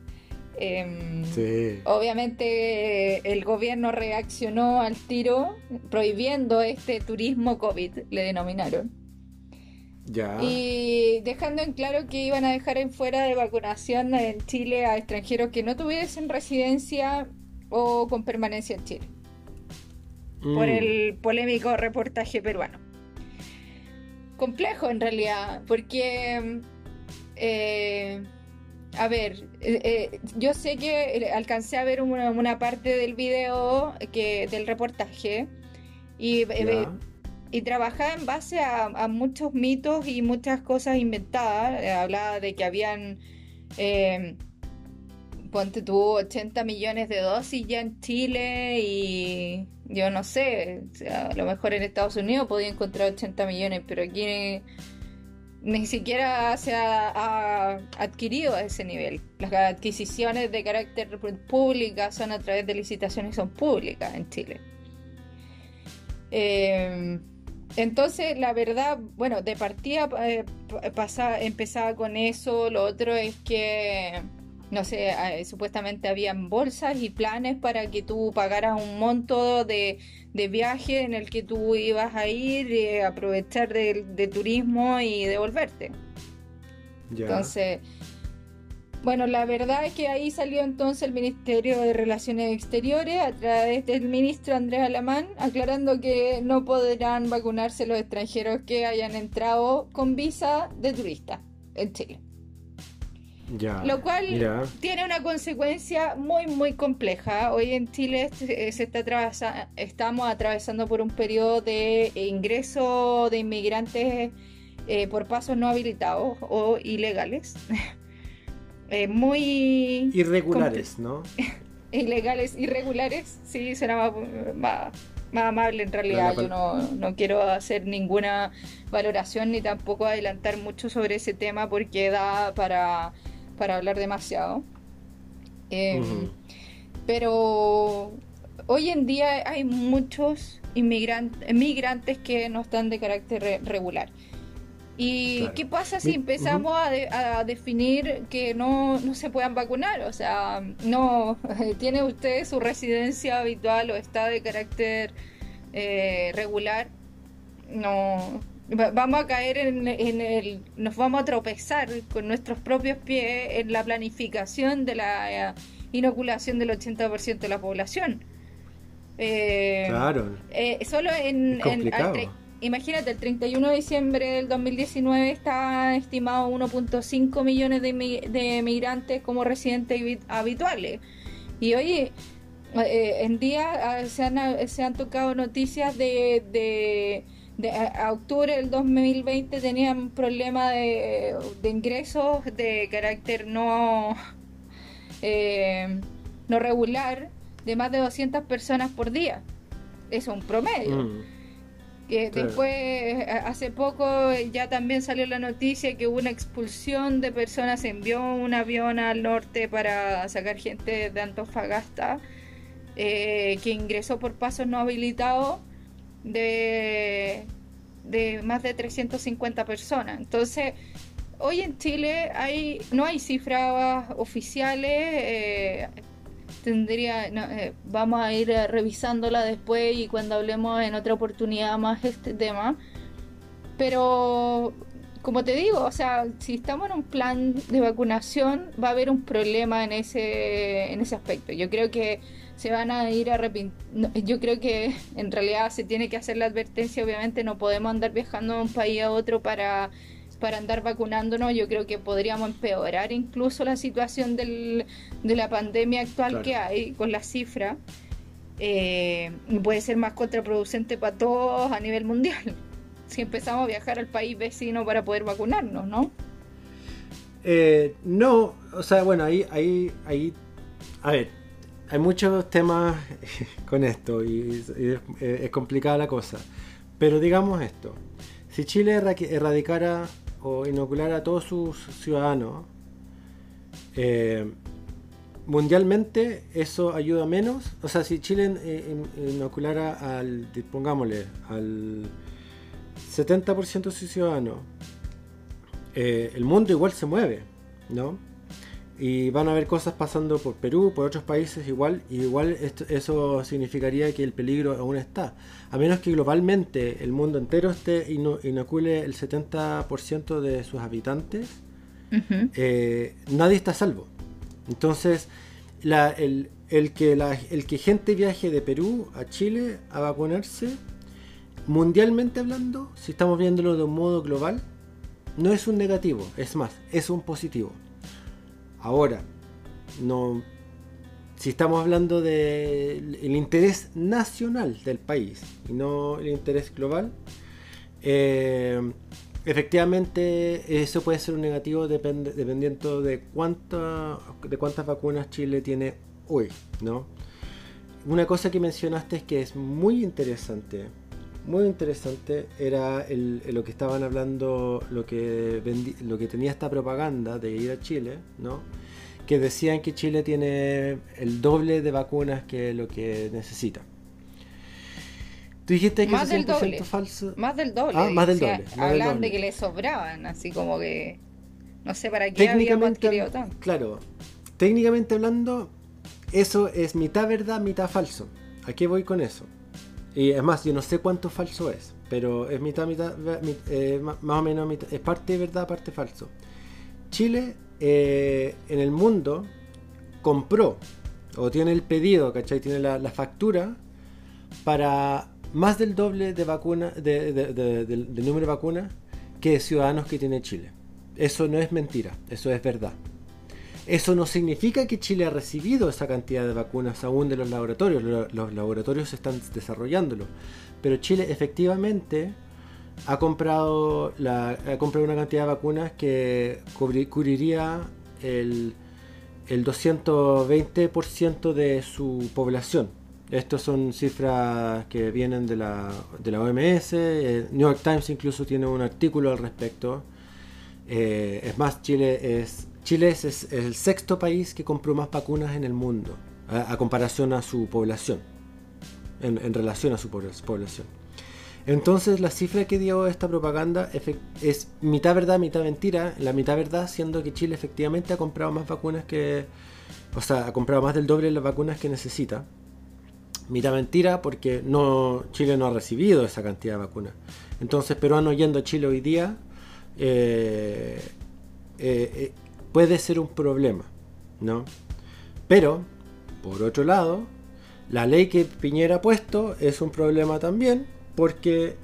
Em, Sí. Obviamente eh, el gobierno reaccionó al tiro prohibiendo este turismo COVID, le denominaron. Ya. Y dejando en claro que iban a dejar en fuera de vacunación en Chile a extranjeros que no tuviesen residencia o con permanencia en Chile, por Mm. el polémico reportaje peruano. Complejo en realidad, porque, eh, a ver, eh, eh, yo sé que eh, alcancé a ver una, una parte del video que, del reportaje y y trabajaba en base a, a muchos mitos y muchas cosas inventadas. Hablaba de que habían, eh, ponte tú, 80 millones de dosis ya en Chile y yo no sé, a lo mejor en Estados Unidos podía encontrar 80 millones, pero aquí ni siquiera se ha, adquirido a ese nivel. Las adquisiciones de carácter pública son a través de licitaciones, son públicas en Chile. Eh, entonces, la verdad, bueno, de partida eh, pasaba, empezaba con eso. Lo otro es que, no sé, eh, supuestamente habían bolsas y planes para que tú pagaras un monto de, de viaje en el que tú ibas a ir, eh, aprovechar de, de turismo y devolverte. Ya. Entonces, bueno, la verdad es que ahí salió entonces el Ministerio de Relaciones Exteriores a través del ministro Andrés Alamán, aclarando que no podrán vacunarse los extranjeros que hayan entrado con visa de turista en Chile. Ya. Lo cual tiene una consecuencia muy, muy compleja. Hoy en Chile se se está atravesa- estamos atravesando por un periodo de ingreso de inmigrantes eh, por pasos no habilitados o ilegales. (laughs) Eh, muy Irregulares, ¿no? (laughs) ilegales, irregulares, sí, será más, más, más amable en realidad. Yo no, no quiero hacer ninguna valoración ni tampoco adelantar mucho sobre ese tema porque da para, para hablar demasiado. Eh, Ujú. Pero hoy en día hay muchos inmigrantes, migrantes que no están de carácter re- regular. ¿Y Claro. qué pasa si empezamos a, de- a definir que no, no se puedan vacunar? O sea, no, (laughs) tiene usted su residencia habitual o está de carácter eh, regular, no, vamos a caer en, en el, nos vamos a tropezar con nuestros propios pies en la planificación de la eh, inoculación del 80% de la población. Eh, Claro. eh, solo en, en- al imagínate, el 31 de diciembre del 2019 está estimado 1.5 millones de, de migrantes como residentes habi- habituales. Y oye, eh, en día ah, se han, se han tocado noticias de, de, de a, octubre del 2020 tenían un problema de, de ingresos de carácter no, eh, no regular de más de 200 personas por día. Eso es un promedio. Mm. Después, hace poco eh, ya también salió la noticia que hubo una expulsión de personas, se envió un avión al norte para sacar gente de Antofagasta, eh, que ingresó por pasos no habilitados de, de más de 350 personas. Entonces, hoy en Chile hay no hay cifras oficiales. eh, tendría eh, vamos a ir revisándola después y cuando hablemos en otra oportunidad más este tema pero como te digo o sea si estamos en un plan de vacunación va a haber un problema en ese en ese aspecto yo creo que se van a ir arrepintiendo yo creo que en realidad se tiene que hacer la advertencia obviamente no podemos andar viajando de un país a otro para para andar vacunándonos, yo creo que podríamos empeorar incluso la situación del, de la pandemia actual que hay con la cifra. Eh, puede ser más contraproducente para todos a nivel mundial (laughs) si empezamos a viajar al país vecino para poder vacunarnos, ¿no? Eh, no, o sea, bueno, ahí, ahí, ahí, a ver, hay muchos temas (laughs) con esto y, es, complicada la cosa. Pero digamos esto, si Chile erradicara o inoculara a todos sus ciudadanos, eh, mundialmente eso ayuda menos. O sea, si Chile eh, inoculara al, pongámosle, al 70% de sus ciudadanos, eh, el mundo igual se mueve, ¿no? Y van a haber cosas pasando por Perú, por otros países igual, y igual eso significaría que el peligro aún está. A menos que globalmente el mundo entero esté inocule el 70% de sus habitantes, eh, nadie está a salvo. Entonces, el, que el que gente viaje de Perú a Chile a vacunarse, mundialmente hablando, si estamos viéndolo de un modo global, no es un negativo, es más, es un positivo. Ahora, si estamos hablando del interés nacional del país y no el interés global, eh, efectivamente eso puede ser un negativo dependiendo de, de cuántas vacunas Chile tiene hoy, ¿no? Una cosa que mencionaste es que es muy interesante, muy interesante, era lo que estaban hablando, lo que, lo que tenía esta propaganda de ir a Chile, ¿no? que decían que Chile tiene el doble de vacunas que lo que necesita. Tú dijiste que más del doble. falso. Más del doble. Ah, más del doble. hablan de que le sobraban, así como que no sé para qué habíamos adquirido tanto. Claro, técnicamente hablando, eso es mitad verdad, mitad falso. ¿A qué voy con eso? Y es más, yo no sé cuánto falso es, pero es mitad, mitad, eh, más o menos mitad, es parte verdad, parte falso. Chile eh, en el mundo compró o tiene el pedido, ¿cachai? Tiene la, factura para más del doble de vacuna, del número de vacunas que ciudadanos que tiene Chile. Eso no es mentira, eso es verdad. Eso no significa que Chile ha recibido esa cantidad de vacunas aún de los laboratorios. Los, laboratorios están desarrollándolo. Pero Chile efectivamente ha comprado, ha comprado una cantidad de vacunas que cubriría el, el 220% de su población. Estas son cifras que vienen de la, de la OMS. Eh, New York Times incluso tiene un artículo al respecto. Eh, es más, Chile es Chile es, el sexto país que compró más vacunas en el mundo, a, comparación a su población, en, relación a su población. Entonces la cifra que dio esta propaganda es mitad verdad, mitad mentira. La mitad verdad siendo que Chile efectivamente ha comprado más vacunas que... O sea, ha comprado más del doble de las vacunas que necesita. Mitad mentira porque no, Chile no ha recibido esa cantidad de vacunas. Entonces peruano yendo a Chile hoy día eh, eh, eh, puede ser un problema. ¿no? Pero, por otro lado, la ley que Piñera ha puesto es un problema también porque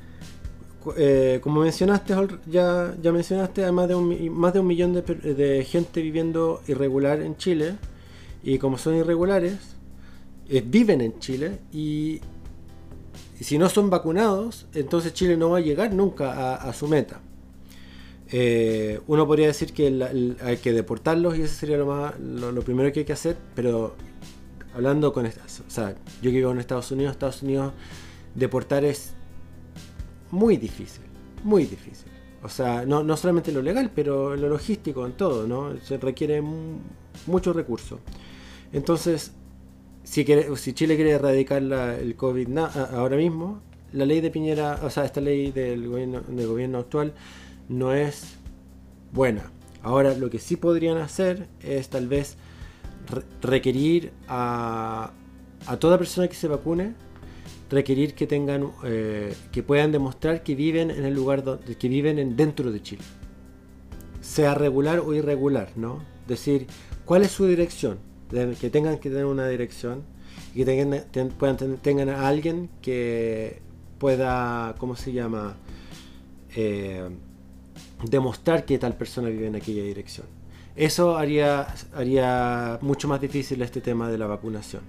eh, como mencionaste, ya, ya mencionaste, hay más de un, millón de, gente viviendo irregular en Chile. Y como son irregulares, eh, viven en Chile. Y, si no son vacunados, entonces Chile no va a llegar nunca a, su meta. Eh, uno podría decir que hay que deportarlos y eso sería lo, más, lo, primero que hay que hacer. Pero hablando con... O sea, yo que vivo en Estados Unidos, Estados Unidos deportar es muy difícil, muy difícil. O sea, no, no solamente lo legal, pero lo logístico en todo, ¿no? Se requiere mucho recurso. Entonces, si, quiere, si Chile quiere erradicar el COVID ahora mismo, la ley de Piñera, o sea, esta ley del gobierno, del gobierno actual no es buena. Ahora, lo que sí podrían hacer es tal vez requerir a, a toda persona que se vacune requerir que tengan eh, que puedan demostrar que viven en el lugar donde que viven en, dentro de Chile. Sea regular o irregular no decir cuál es su dirección que tengan que tener una dirección y que tengan, puedan tengan a alguien que pueda cómo se llama eh, demostrar que tal persona vive en aquella dirección. Eso haría, haría mucho más difícil este tema de la vacunación.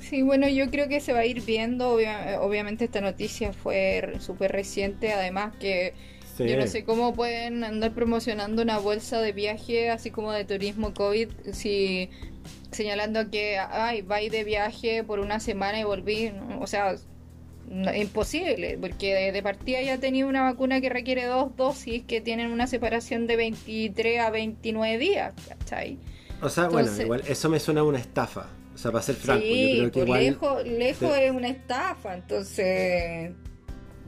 Sí, bueno, yo creo que se va a ir viendo. obviamente esta noticia fue súper reciente, además que yo no sé cómo pueden andar promocionando una bolsa de viaje, así como de turismo COVID, si señalando que, ay, vais de viaje por una semana y volví. O sea, imposible, porque de, partida ya tenía una vacuna que requiere dos dosis que tienen una separación de 23 a 29 días, ¿cachai? O sea, bueno, igual eso me suena a una estafa. O sea, para ser franco, yo creo que pues lejos, lejos es una estafa, entonces...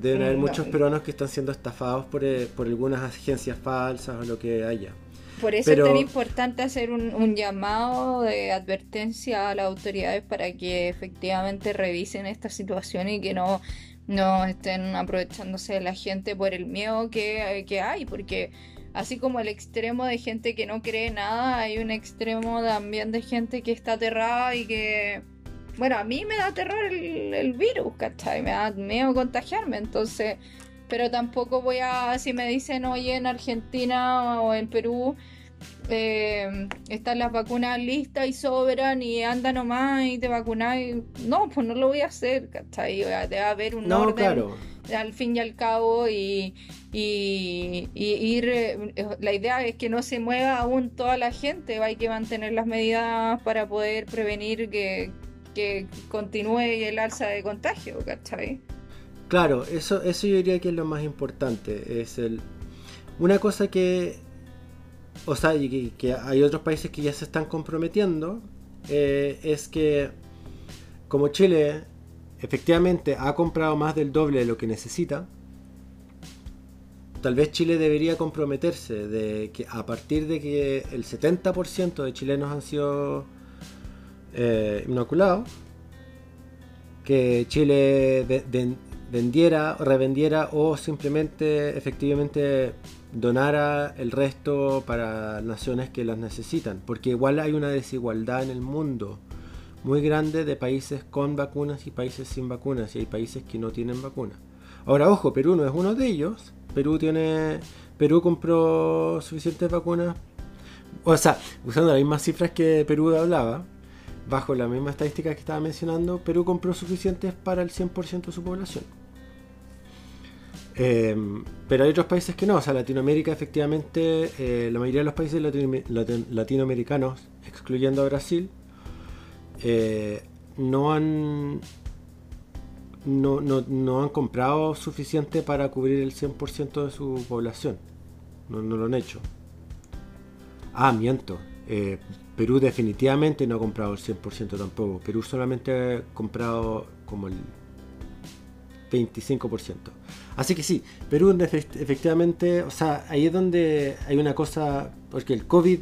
Deben haber muchos peruanos que están siendo estafados por, eh, por algunas agencias falsas o lo que haya. Por eso es tan importante hacer un, llamado de advertencia a las autoridades para que efectivamente revisen esta situación y que no, no estén aprovechándose de la gente por el miedo que, que hay, porque así como el extremo de gente que no cree nada, hay un extremo también de gente que está aterrada y que, bueno, a mí me da terror el, el virus, ¿cachai? Me da miedo contagiarme, entonces pero tampoco voy a, si me dicen, oye, en Argentina o en Perú eh, están las vacunas listas y sobran y anda nomás y te vacunas, no, pues no lo voy a hacer, ¿cachai? Debe haber un orden al fin y al cabo y, y, ir, eh, la idea es que no se mueva aún toda la gente, hay que mantener las medidas para poder prevenir que, que continúe el alza de contagio, ¿cachai? Claro, eso, eso yo diría que es lo más importante. Es el. Una cosa que. O sea, y que, hay otros países que ya se están comprometiendo. Eh, es que. Como Chile efectivamente ha comprado más del doble de lo que necesita. Tal vez Chile debería comprometerse de que a partir de que el 70% de chilenos han sido eh, inoculados, que Chile de, vendiera, revendiera o simplemente efectivamente donara el resto para naciones que las necesitan, porque igual hay una desigualdad en el mundo muy grande de países con vacunas y países sin vacunas y hay países que no tienen vacunas. Ahora, ojo, Perú no es uno de ellos. Perú tiene Perú compró suficientes vacunas. O sea, usando las mismas cifras que Perú hablaba, bajo la misma estadística que estaba mencionando, Perú compró suficientes para el 100% de su población. Em, pero hay otros países que no, o sea, Latinoamérica efectivamente, eh, la mayoría de los países latinoamericanos, excluyendo a Brasil, eh, no han no, no, han comprado suficiente para cubrir el 100% de su población. No, no, lo han hecho. Ah, miento. Perú definitivamente no ha comprado el 100% tampoco. Perú solamente ha comprado como el 25%. Así que sí, Perú efectivamente, o sea, ahí es donde hay una cosa, porque el COVID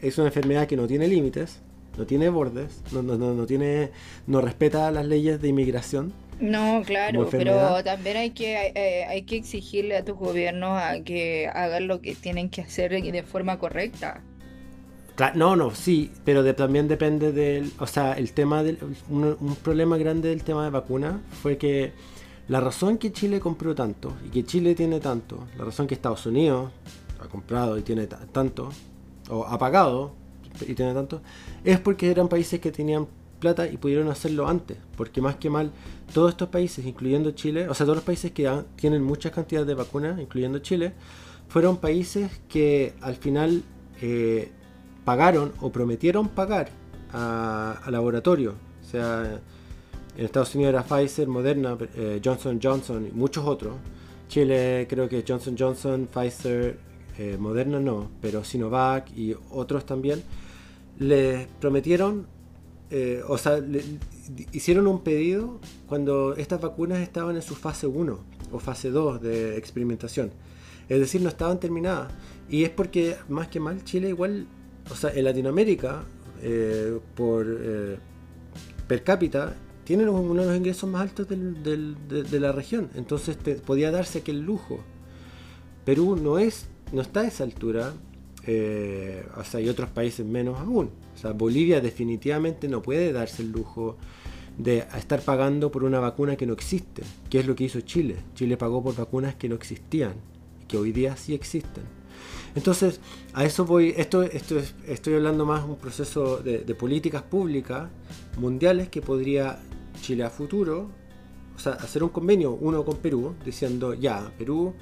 es una enfermedad que no tiene límites, no tiene bordes, no, no, no, tiene, no respeta las leyes de inmigración. No, claro, pero también hay que, eh, hay que exigirle a tus gobiernos a que hagan lo que tienen que hacer de forma correcta. No, no, sí, pero también depende del, o sea, el tema del, un, problema grande del tema de vacuna fue que la razón que Chile compró tanto y que Chile tiene tanto, la razón que Estados Unidos ha comprado y tiene tanto, o ha pagado y tiene tanto, es porque eran países que tenían plata y pudieron hacerlo antes. Porque más que mal, todos estos países, incluyendo Chile, o sea, todos los países que tienen muchas cantidades de vacunas, incluyendo Chile, fueron países que al final eh, pagaron o prometieron pagar a, a laboratorio. O sea, en Estados Unidos era Pfizer, Moderna, eh, Johnson Johnson y muchos otros. Chile creo que Johnson Johnson, Pfizer, eh, Moderna no, pero Sinovac y otros también. Les prometieron, eh, o sea, hicieron un pedido cuando estas vacunas estaban en su fase 1 o fase 2 de experimentación. Es decir, no estaban terminadas. Y es porque, más que mal, Chile igual, o sea, en Latinoamérica, por per cápita, tienen uno de los ingresos más altos de, la región, entonces podía darse aquel lujo. Perú no es, no está a esa altura, eh, o sea, hay otros países menos aún. O sea, Bolivia definitivamente no puede darse el lujo de estar pagando por una vacuna que no existe, que es lo que hizo Chile. Chile pagó por vacunas que no existían, que hoy día sí existen. Entonces, a eso voy, esto, esto estoy hablando más de un proceso de, de políticas públicas mundiales que podría Chile a futuro, o sea, hacer un convenio, uno con Perú, diciendo, ya, Perú,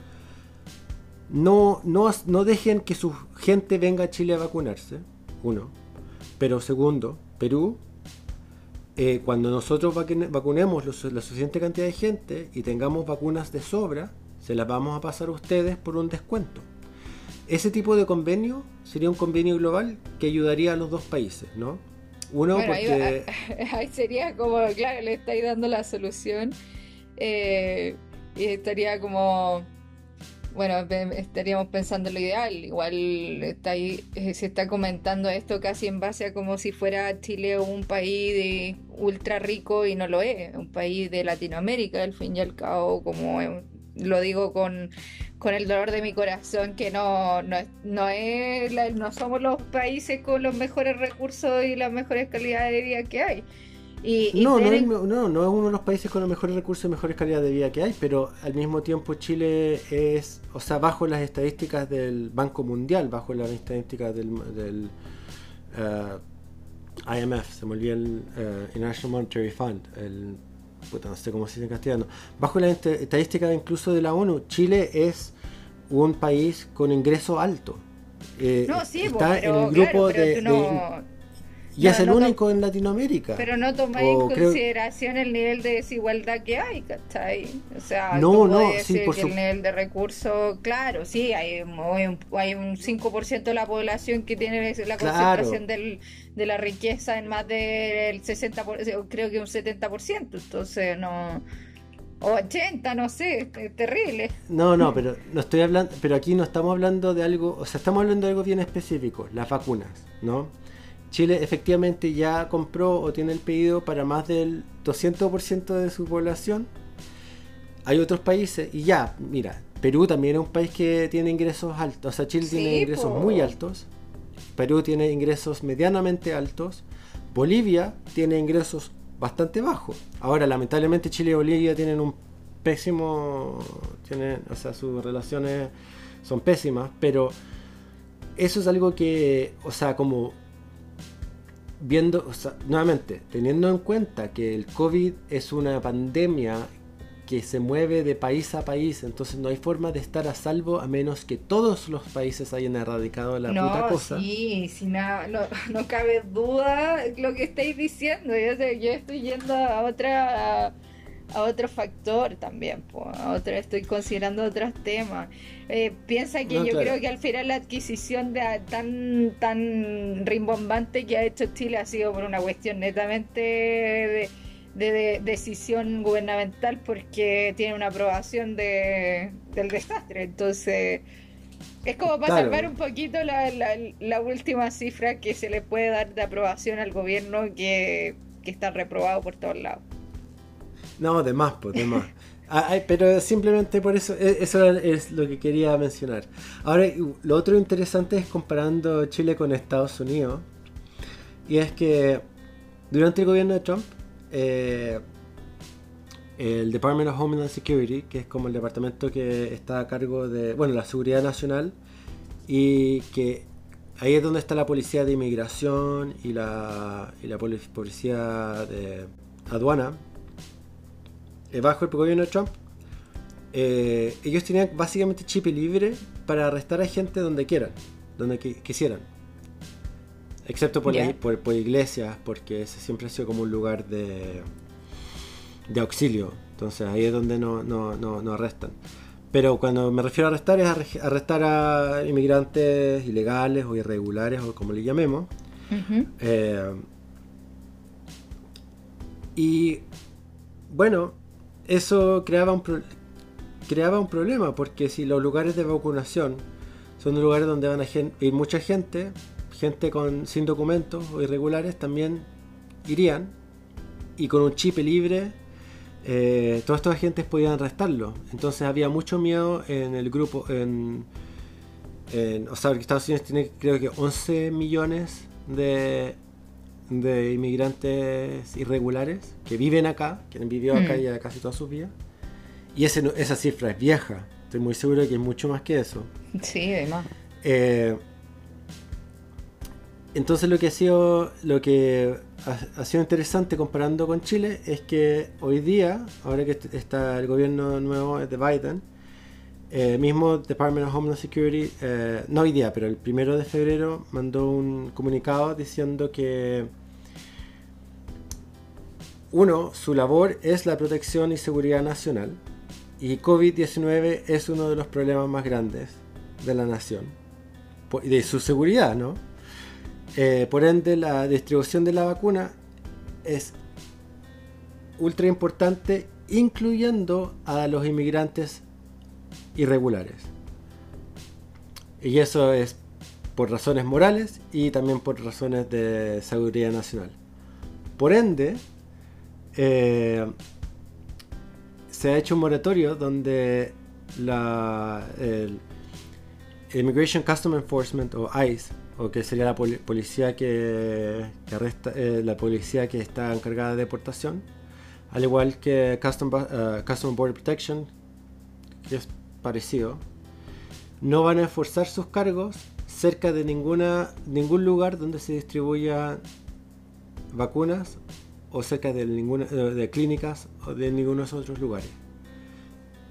no, no, no dejen que su gente venga a Chile a vacunarse, uno. Pero segundo, Perú, eh, cuando nosotros vacunemos la suficiente cantidad de gente y tengamos vacunas de sobra, se las vamos a pasar a ustedes por un descuento. Ese tipo de convenio sería un convenio global que ayudaría a los dos países, ¿no? Uno porque... (laughs) Ahí, sería como, claro, le estáis dando la solución eh, y estaría como bueno, estaríamos pensando lo ideal. Igual está ahí, eh, se está comentando esto casi en base a como si fuera Chile un país de ultra rico y no lo es, un país de Latinoamérica, al fin y al cabo, como lo digo con, con el dolor de mi corazón, que no, no, no, es, no somos los países con los mejores recursos y las mejores calidades de vida que hay. No, no, es, no, no es uno de los países con los mejores recursos y mejores calidad de vida que hay, pero al mismo tiempo Chile es, o sea, bajo las estadísticas del Banco Mundial, bajo las estadísticas del, del uh, IMF, se me olvidó el uh, International Monetary Fund, el, puta, no sé cómo se dice en castellano, bajo las estadísticas incluso de la ONU, Chile es un país con ingreso alto. Eh, no, sí, está en el grupo de, y es el único en Latinoamérica. Pero no tomáis en consideración el nivel de desigualdad que hay, ¿cachai? O sea, no, no, sí, por que el nivel de recursos, claro, sí, hay, un, hay un 5% de la población que tiene la concentración del, de la riqueza en más del 60%, creo que un 70%, entonces no... O 80, no sé, es terrible. No, no, pero no estoy hablando, pero aquí no estamos hablando de algo, o sea, estamos hablando de algo bien específico, las vacunas, ¿no? Chile efectivamente ya compró o tiene el pedido para más del 200% de su población. Hay otros países y ya, mira, Perú también es un país que tiene ingresos altos, o sea, Chile tiene ingresos muy altos, Perú tiene ingresos medianamente altos, Bolivia tiene ingresos bastante bajos. Ahora, lamentablemente Chile y Bolivia tienen un pésimo, tienen, o sea, sus relaciones son pésimas, pero eso es algo que, o sea, como viendo, nuevamente, teniendo en cuenta que el COVID es una pandemia que se mueve de país a país, entonces no hay forma de estar a salvo a menos que todos los países hayan erradicado la puta cosa. Sí, si nada, no, (laughs) no, cabe duda lo que estáis diciendo. Yo, yo estoy yendo a otra a otro factor también, a otra, estoy considerando otros temas. Eh, piensa que yo creo que al final la adquisición de tan tan rimbombante que ha hecho Chile ha sido por una cuestión netamente de, decisión gubernamental porque tiene una aprobación de, del desastre. Entonces, es como para salvar un poquito la, la, última cifra que se le puede dar de aprobación al gobierno que, que está reprobado por todos lados. No, de más, pues, de más. (laughs) Ah, pero simplemente por eso, e, eso es lo que quería mencionar. Ahora, lo otro interesante es comparando Chile con Estados Unidos. Y es que durante el gobierno de Trump, eh, el Department of Homeland Security, que es como el departamento que está a cargo de, bueno, la seguridad nacional, y que ahí es donde está la policía de inmigración y la, y la policía de aduana, bajo el gobierno de Trump, eh, ellos tenían básicamente chip libre para arrestar a gente donde quieran, donde quisieran. Excepto por, por, iglesias, porque ese siempre ha sido como un lugar de, de auxilio. Entonces ahí es donde no, no, arrestan. Pero cuando me refiero a arrestar es arrestar a inmigrantes ilegales o irregulares o como le llamemos. Eh, y bueno, eso creaba un, creaba un problema, porque si los lugares de vacunación son lugares donde van a ir mucha gente, gente con, sin documentos o irregulares también irían, y con un chip libre, eh, todas estas agentes podían arrestarlo. Entonces había mucho miedo en el grupo, en, o sea, Estados Unidos tiene creo que 11 millones de de inmigrantes irregulares que viven acá, que han vivido acá mm. ya casi toda su vida. Y ese, esa cifra es vieja. Estoy muy seguro de que es mucho más que eso. Sí, además. Eh, entonces lo que ha sido lo que ha, ha, sido interesante comparando con Chile es que hoy día, ahora que está el gobierno nuevo de Biden, eh, mismo Department of Homeland Security, eh, no hoy día, pero el primero de febrero mandó un comunicado diciendo que uno, su labor es la protección y seguridad nacional y COVID-19 es uno de los problemas más grandes de la nación, de su seguridad, ¿no? Eh, por ende, la distribución de la vacuna es ultra importante, incluyendo a los inmigrantes irregulares. Y eso es por razones morales y también por razones de seguridad nacional. Por ende, eh, se ha hecho un moratorio donde la Immigration Custom Enforcement o ICE o que sería la policía que, arresta eh, la policía que está encargada de deportación al igual que Custom, uh, Custom Border Protection que es parecido no van a esforzar sus cargos cerca de ninguna ningún lugar donde se distribuya vacunas o cerca de, ninguna, de clínicas o de ninguno de esos otros lugares.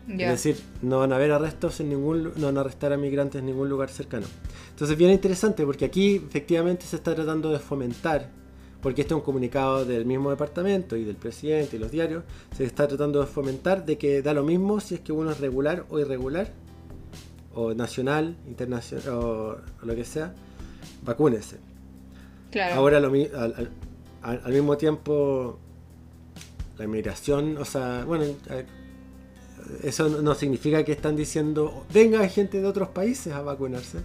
Es decir, no van a haber arrestos en ningún no van a arrestar a migrantes en ningún lugar cercano. Entonces, bien interesante porque aquí efectivamente se está tratando de fomentar, porque este es un comunicado del mismo departamento y del presidente y los diarios, se está tratando de fomentar de que da lo mismo si es que uno es regular o irregular, o nacional, internacional, o, lo que sea, vacúnese. Claro. Ahora lo, al, al, mismo tiempo la inmigración, o sea, bueno, eso no significa que están diciendo venga gente de otros países a vacunarse,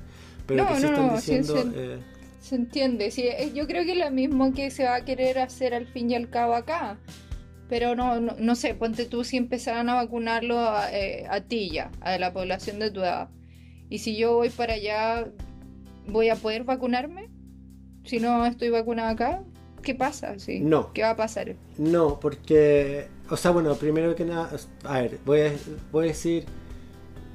pero que sí están diciendo... eh, se, entiende, sí, eh, yo creo que es lo mismo que se va a querer hacer al fin y al cabo acá. Pero no, no, sé, ponte tú si empezaran a vacunarlo a, eh, a ti ya, a la población de tu edad. Y si yo voy para allá, ¿voy a poder vacunarme? Si no estoy vacunada acá, ¿Qué pasa? Sí. No. ¿Qué va a pasar? No, porque, o sea, bueno, primero que nada, a ver, voy a, voy a decir,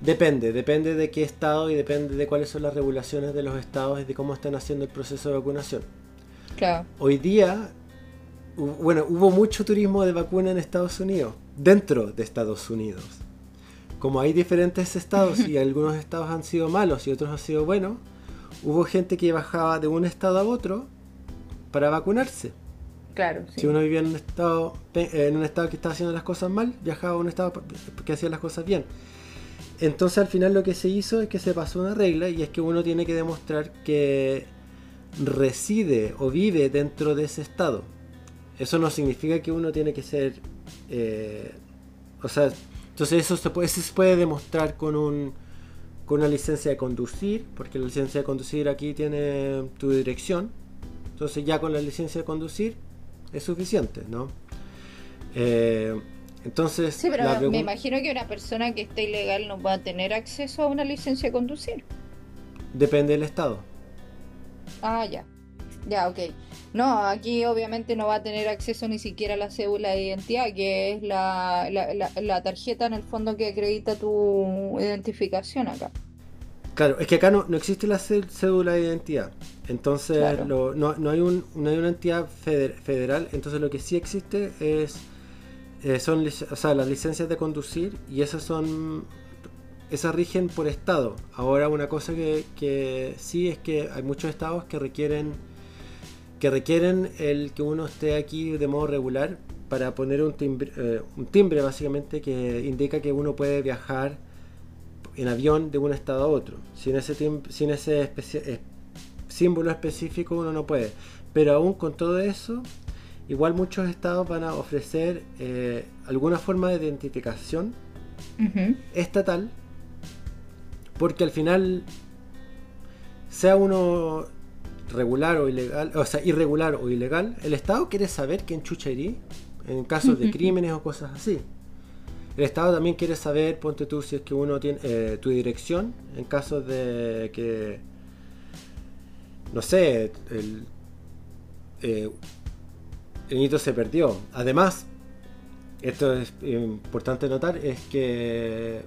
depende, depende de qué estado y depende de cuáles son las regulaciones de los estados y de cómo están haciendo el proceso de vacunación. Claro. Hoy día, bueno, hubo mucho turismo de vacuna en Estados Unidos, dentro de Estados Unidos. Como hay diferentes estados y (laughs) algunos estados han sido malos y otros han sido buenos, hubo gente que bajaba de un estado a otro para vacunarse. Claro. Si uno vivía en un estado en un estado que estaba haciendo las cosas mal, viajaba a un estado que hacía las cosas bien. Entonces al final lo que se hizo es que se pasó una regla y es que uno tiene que demostrar que reside o vive dentro de ese estado. Eso no significa que uno tiene que ser... Eh, o sea, entonces eso se puede, demostrar con, un, con una licencia de conducir, porque la licencia de conducir aquí tiene tu dirección entonces ya con la licencia de conducir es suficiente, ¿no? Eh, entonces... Sí, pero me imagino que una persona que esté ilegal no pueda tener acceso a una licencia de conducir. Depende del estado. Ah, ya. Ya, ok. No, aquí obviamente no va a tener acceso ni siquiera a la cédula de identidad, que es la, la tarjeta en el fondo que acredita tu identificación acá. Claro, es que acá no, no existe la cédula de identidad. Entonces no, no, hay un, no hay una entidad federal. Entonces lo que sí existe es eh, son o sea, las licencias de conducir y esas son esas rigen por estado. Ahora una cosa que, que sí es que hay muchos estados que requieren que requieren el que uno esté aquí de modo regular para poner un timbre, eh, un timbre básicamente que indica que uno puede viajar en avión de un estado a otro. Sin ese, sin ese eh, símbolo específico uno no puede. Pero aún con todo eso, igual muchos estados van a ofrecer eh, alguna forma de identificación estatal, porque al final, sea uno regular o ilegal, o sea, irregular o ilegal, el Estado quiere saber quién chucha en casos de crímenes o cosas así. El Estado también quiere saber, ponte tú, si es que uno tiene eh, tu dirección en caso de que, no sé, el, eh, el hito se perdió. Además, esto es importante notar, es que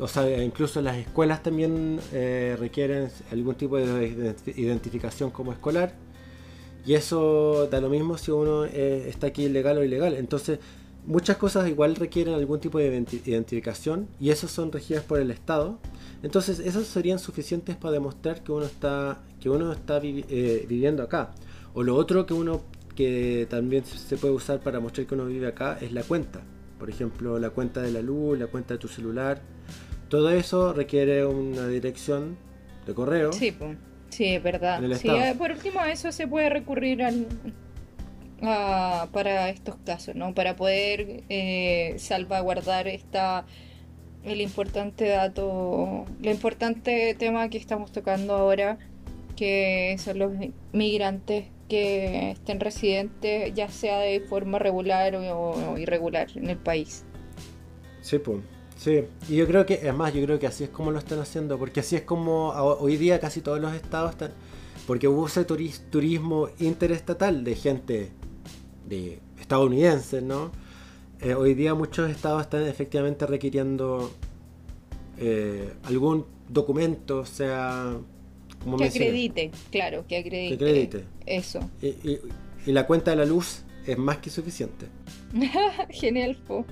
o sea, incluso las escuelas también eh, requieren algún tipo de identificación como escolar. Y eso da lo mismo si uno eh, está aquí ilegal o ilegal. Entonces, muchas cosas igual requieren algún tipo de identificación y esos son regidas por el Estado. Entonces, esos serían suficientes para demostrar que uno está, que uno está eh, viviendo acá. O lo otro que uno que también se puede usar para mostrar que uno vive acá es la cuenta. Por ejemplo, la cuenta de la luz, la cuenta de tu celular. Todo eso requiere una dirección de correo. Sí, sí es verdad. Eh, por último, eso se puede recurrir al, para estos casos, ¿no? Para poder eh, salvaguardar esta el importante dato, el importante tema que estamos tocando ahora, que son los migrantes que estén residentes, ya sea de forma regular o, irregular en el país. Sí, pues. Sí, y yo creo que, es más, yo creo que así es como lo están haciendo, porque así es como hoy día casi todos los estados están, porque hubo ese turismo interestatal de gente de estadounidenses, ¿no? Eh, hoy día muchos estados están efectivamente requiriendo eh, algún documento, o que acredite, claro, que acredite. Eso. Y, la cuenta de la luz es más que suficiente. (laughs) Genial, po.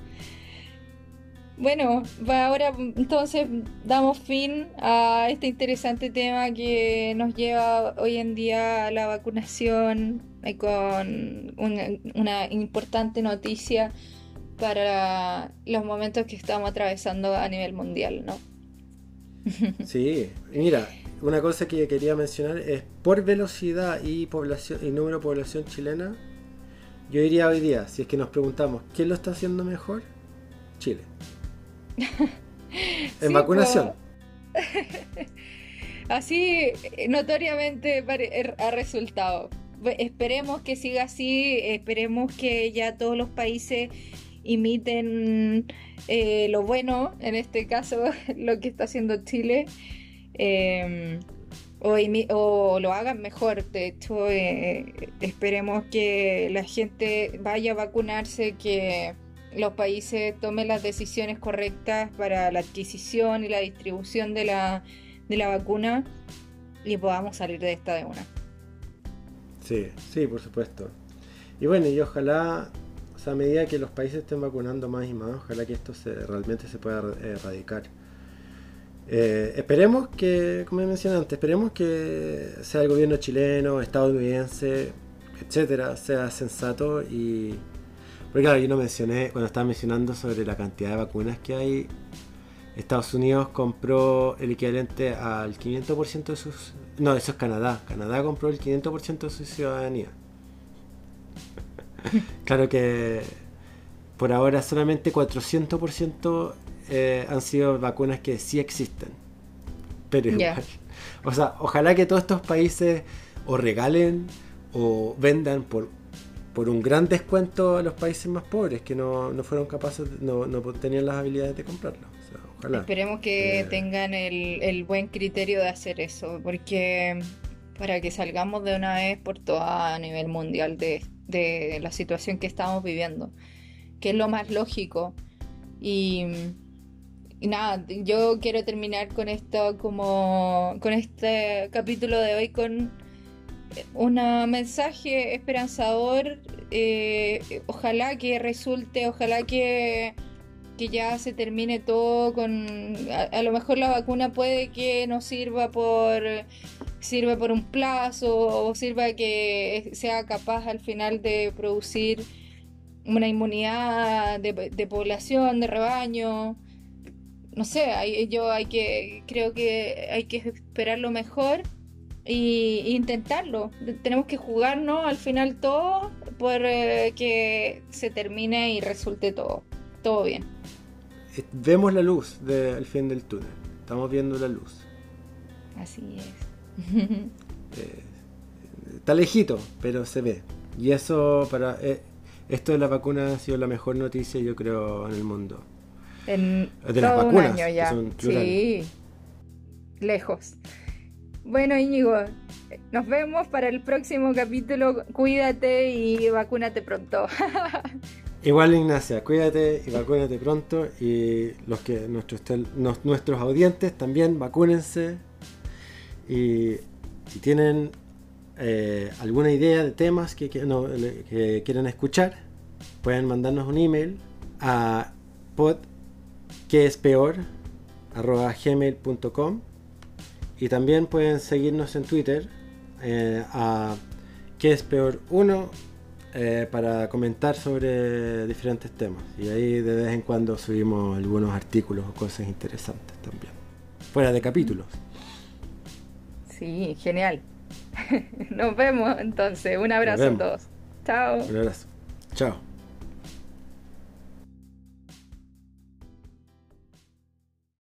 Bueno, ahora entonces damos fin a este interesante tema que nos lleva hoy en día a la vacunación con una, importante noticia para los momentos que estamos atravesando a nivel mundial, ¿no? (laughs) Sí, mira, una cosa que quería mencionar es por velocidad y población y número de población chilena, yo diría hoy día, si es que nos preguntamos quién lo está haciendo mejor, Chile. (laughs) en vacunación. (laughs) así notoriamente er, ha resultado. Esperemos que siga así, esperemos que ya todos los países imiten eh, lo bueno, en este caso (laughs) lo que está haciendo Chile. Em, o, lo hagan mejor. De hecho, eh, esperemos que la gente vaya a vacunarse, que los países tomen las decisiones correctas para la adquisición y la distribución de la, de la vacuna y podamos salir de esta de una. Sí, sí, por supuesto. Y bueno, y ojalá, o sea, a medida que los países estén vacunando más y más, ojalá que esto se, realmente se pueda erradicar. Eh, esperemos que, como mencioné antes, esperemos que sea el gobierno chileno, estadounidense, etcétera, sea sensato y. Porque claro, yo no mencioné, cuando estaba mencionando sobre la cantidad de vacunas que hay, Estados Unidos compró el equivalente al 500% de sus. No, eso es Canadá. Canadá compró el 500% de su ciudadanía. (laughs) claro que por ahora solamente 400% eh, han sido vacunas que sí existen. Pero igual. O sea, ojalá que todos estos países o regalen o vendan por, por un gran descuento a los países más pobres que no, fueron capaces, no, no tenían las habilidades de comprarlo. Esperemos que eh, tengan el, el, buen criterio de hacer eso, porque para que salgamos de una vez por toda a nivel mundial de, de la situación que estamos viviendo, que es lo más lógico. Y y nada, yo quiero terminar con esto como con este capítulo de hoy con un mensaje esperanzador. Eh, ojalá que resulte, ojalá que, que ya se termine todo con a, lo mejor la vacuna puede que no sirva por sirva por un plazo o sirva que sea capaz al final de producir una inmunidad de, de población, de rebaño no sé, hay, yo hay que, creo que hay que esperar lo mejor e intentarlo. Tenemos que jugarnos al final todo por eh, que se termine y resulte todo, todo bien. Eh, vemos la luz del fin del túnel, estamos viendo la luz. Así es. (laughs) Eh, está lejito, pero se ve. Y eso para... esto de la vacuna ha sido la mejor noticia yo creo en el mundo en de todo un año ya. Sí, lejos. Bueno, Íñigo, nos vemos para el próximo capítulo. Cuídate y vacúnate pronto. (laughs) Igual Ignacia, cuídate y vacúnate pronto y los que nuestros nos- nuestros audientes también vacúnense y si tienen eh, alguna idea de temas que, que- no, que quieran escuchar pueden mandarnos un email a pod que es peor arroba gmail.com y también pueden seguirnos en Twitter eh, a que es peor 1 eh, para comentar sobre diferentes temas. Y ahí de vez en cuando subimos algunos artículos o cosas interesantes también. Fuera de capítulos. Sí, genial. (laughs) Nos vemos entonces. Un abrazo a todos. Chao. Un abrazo. Chao.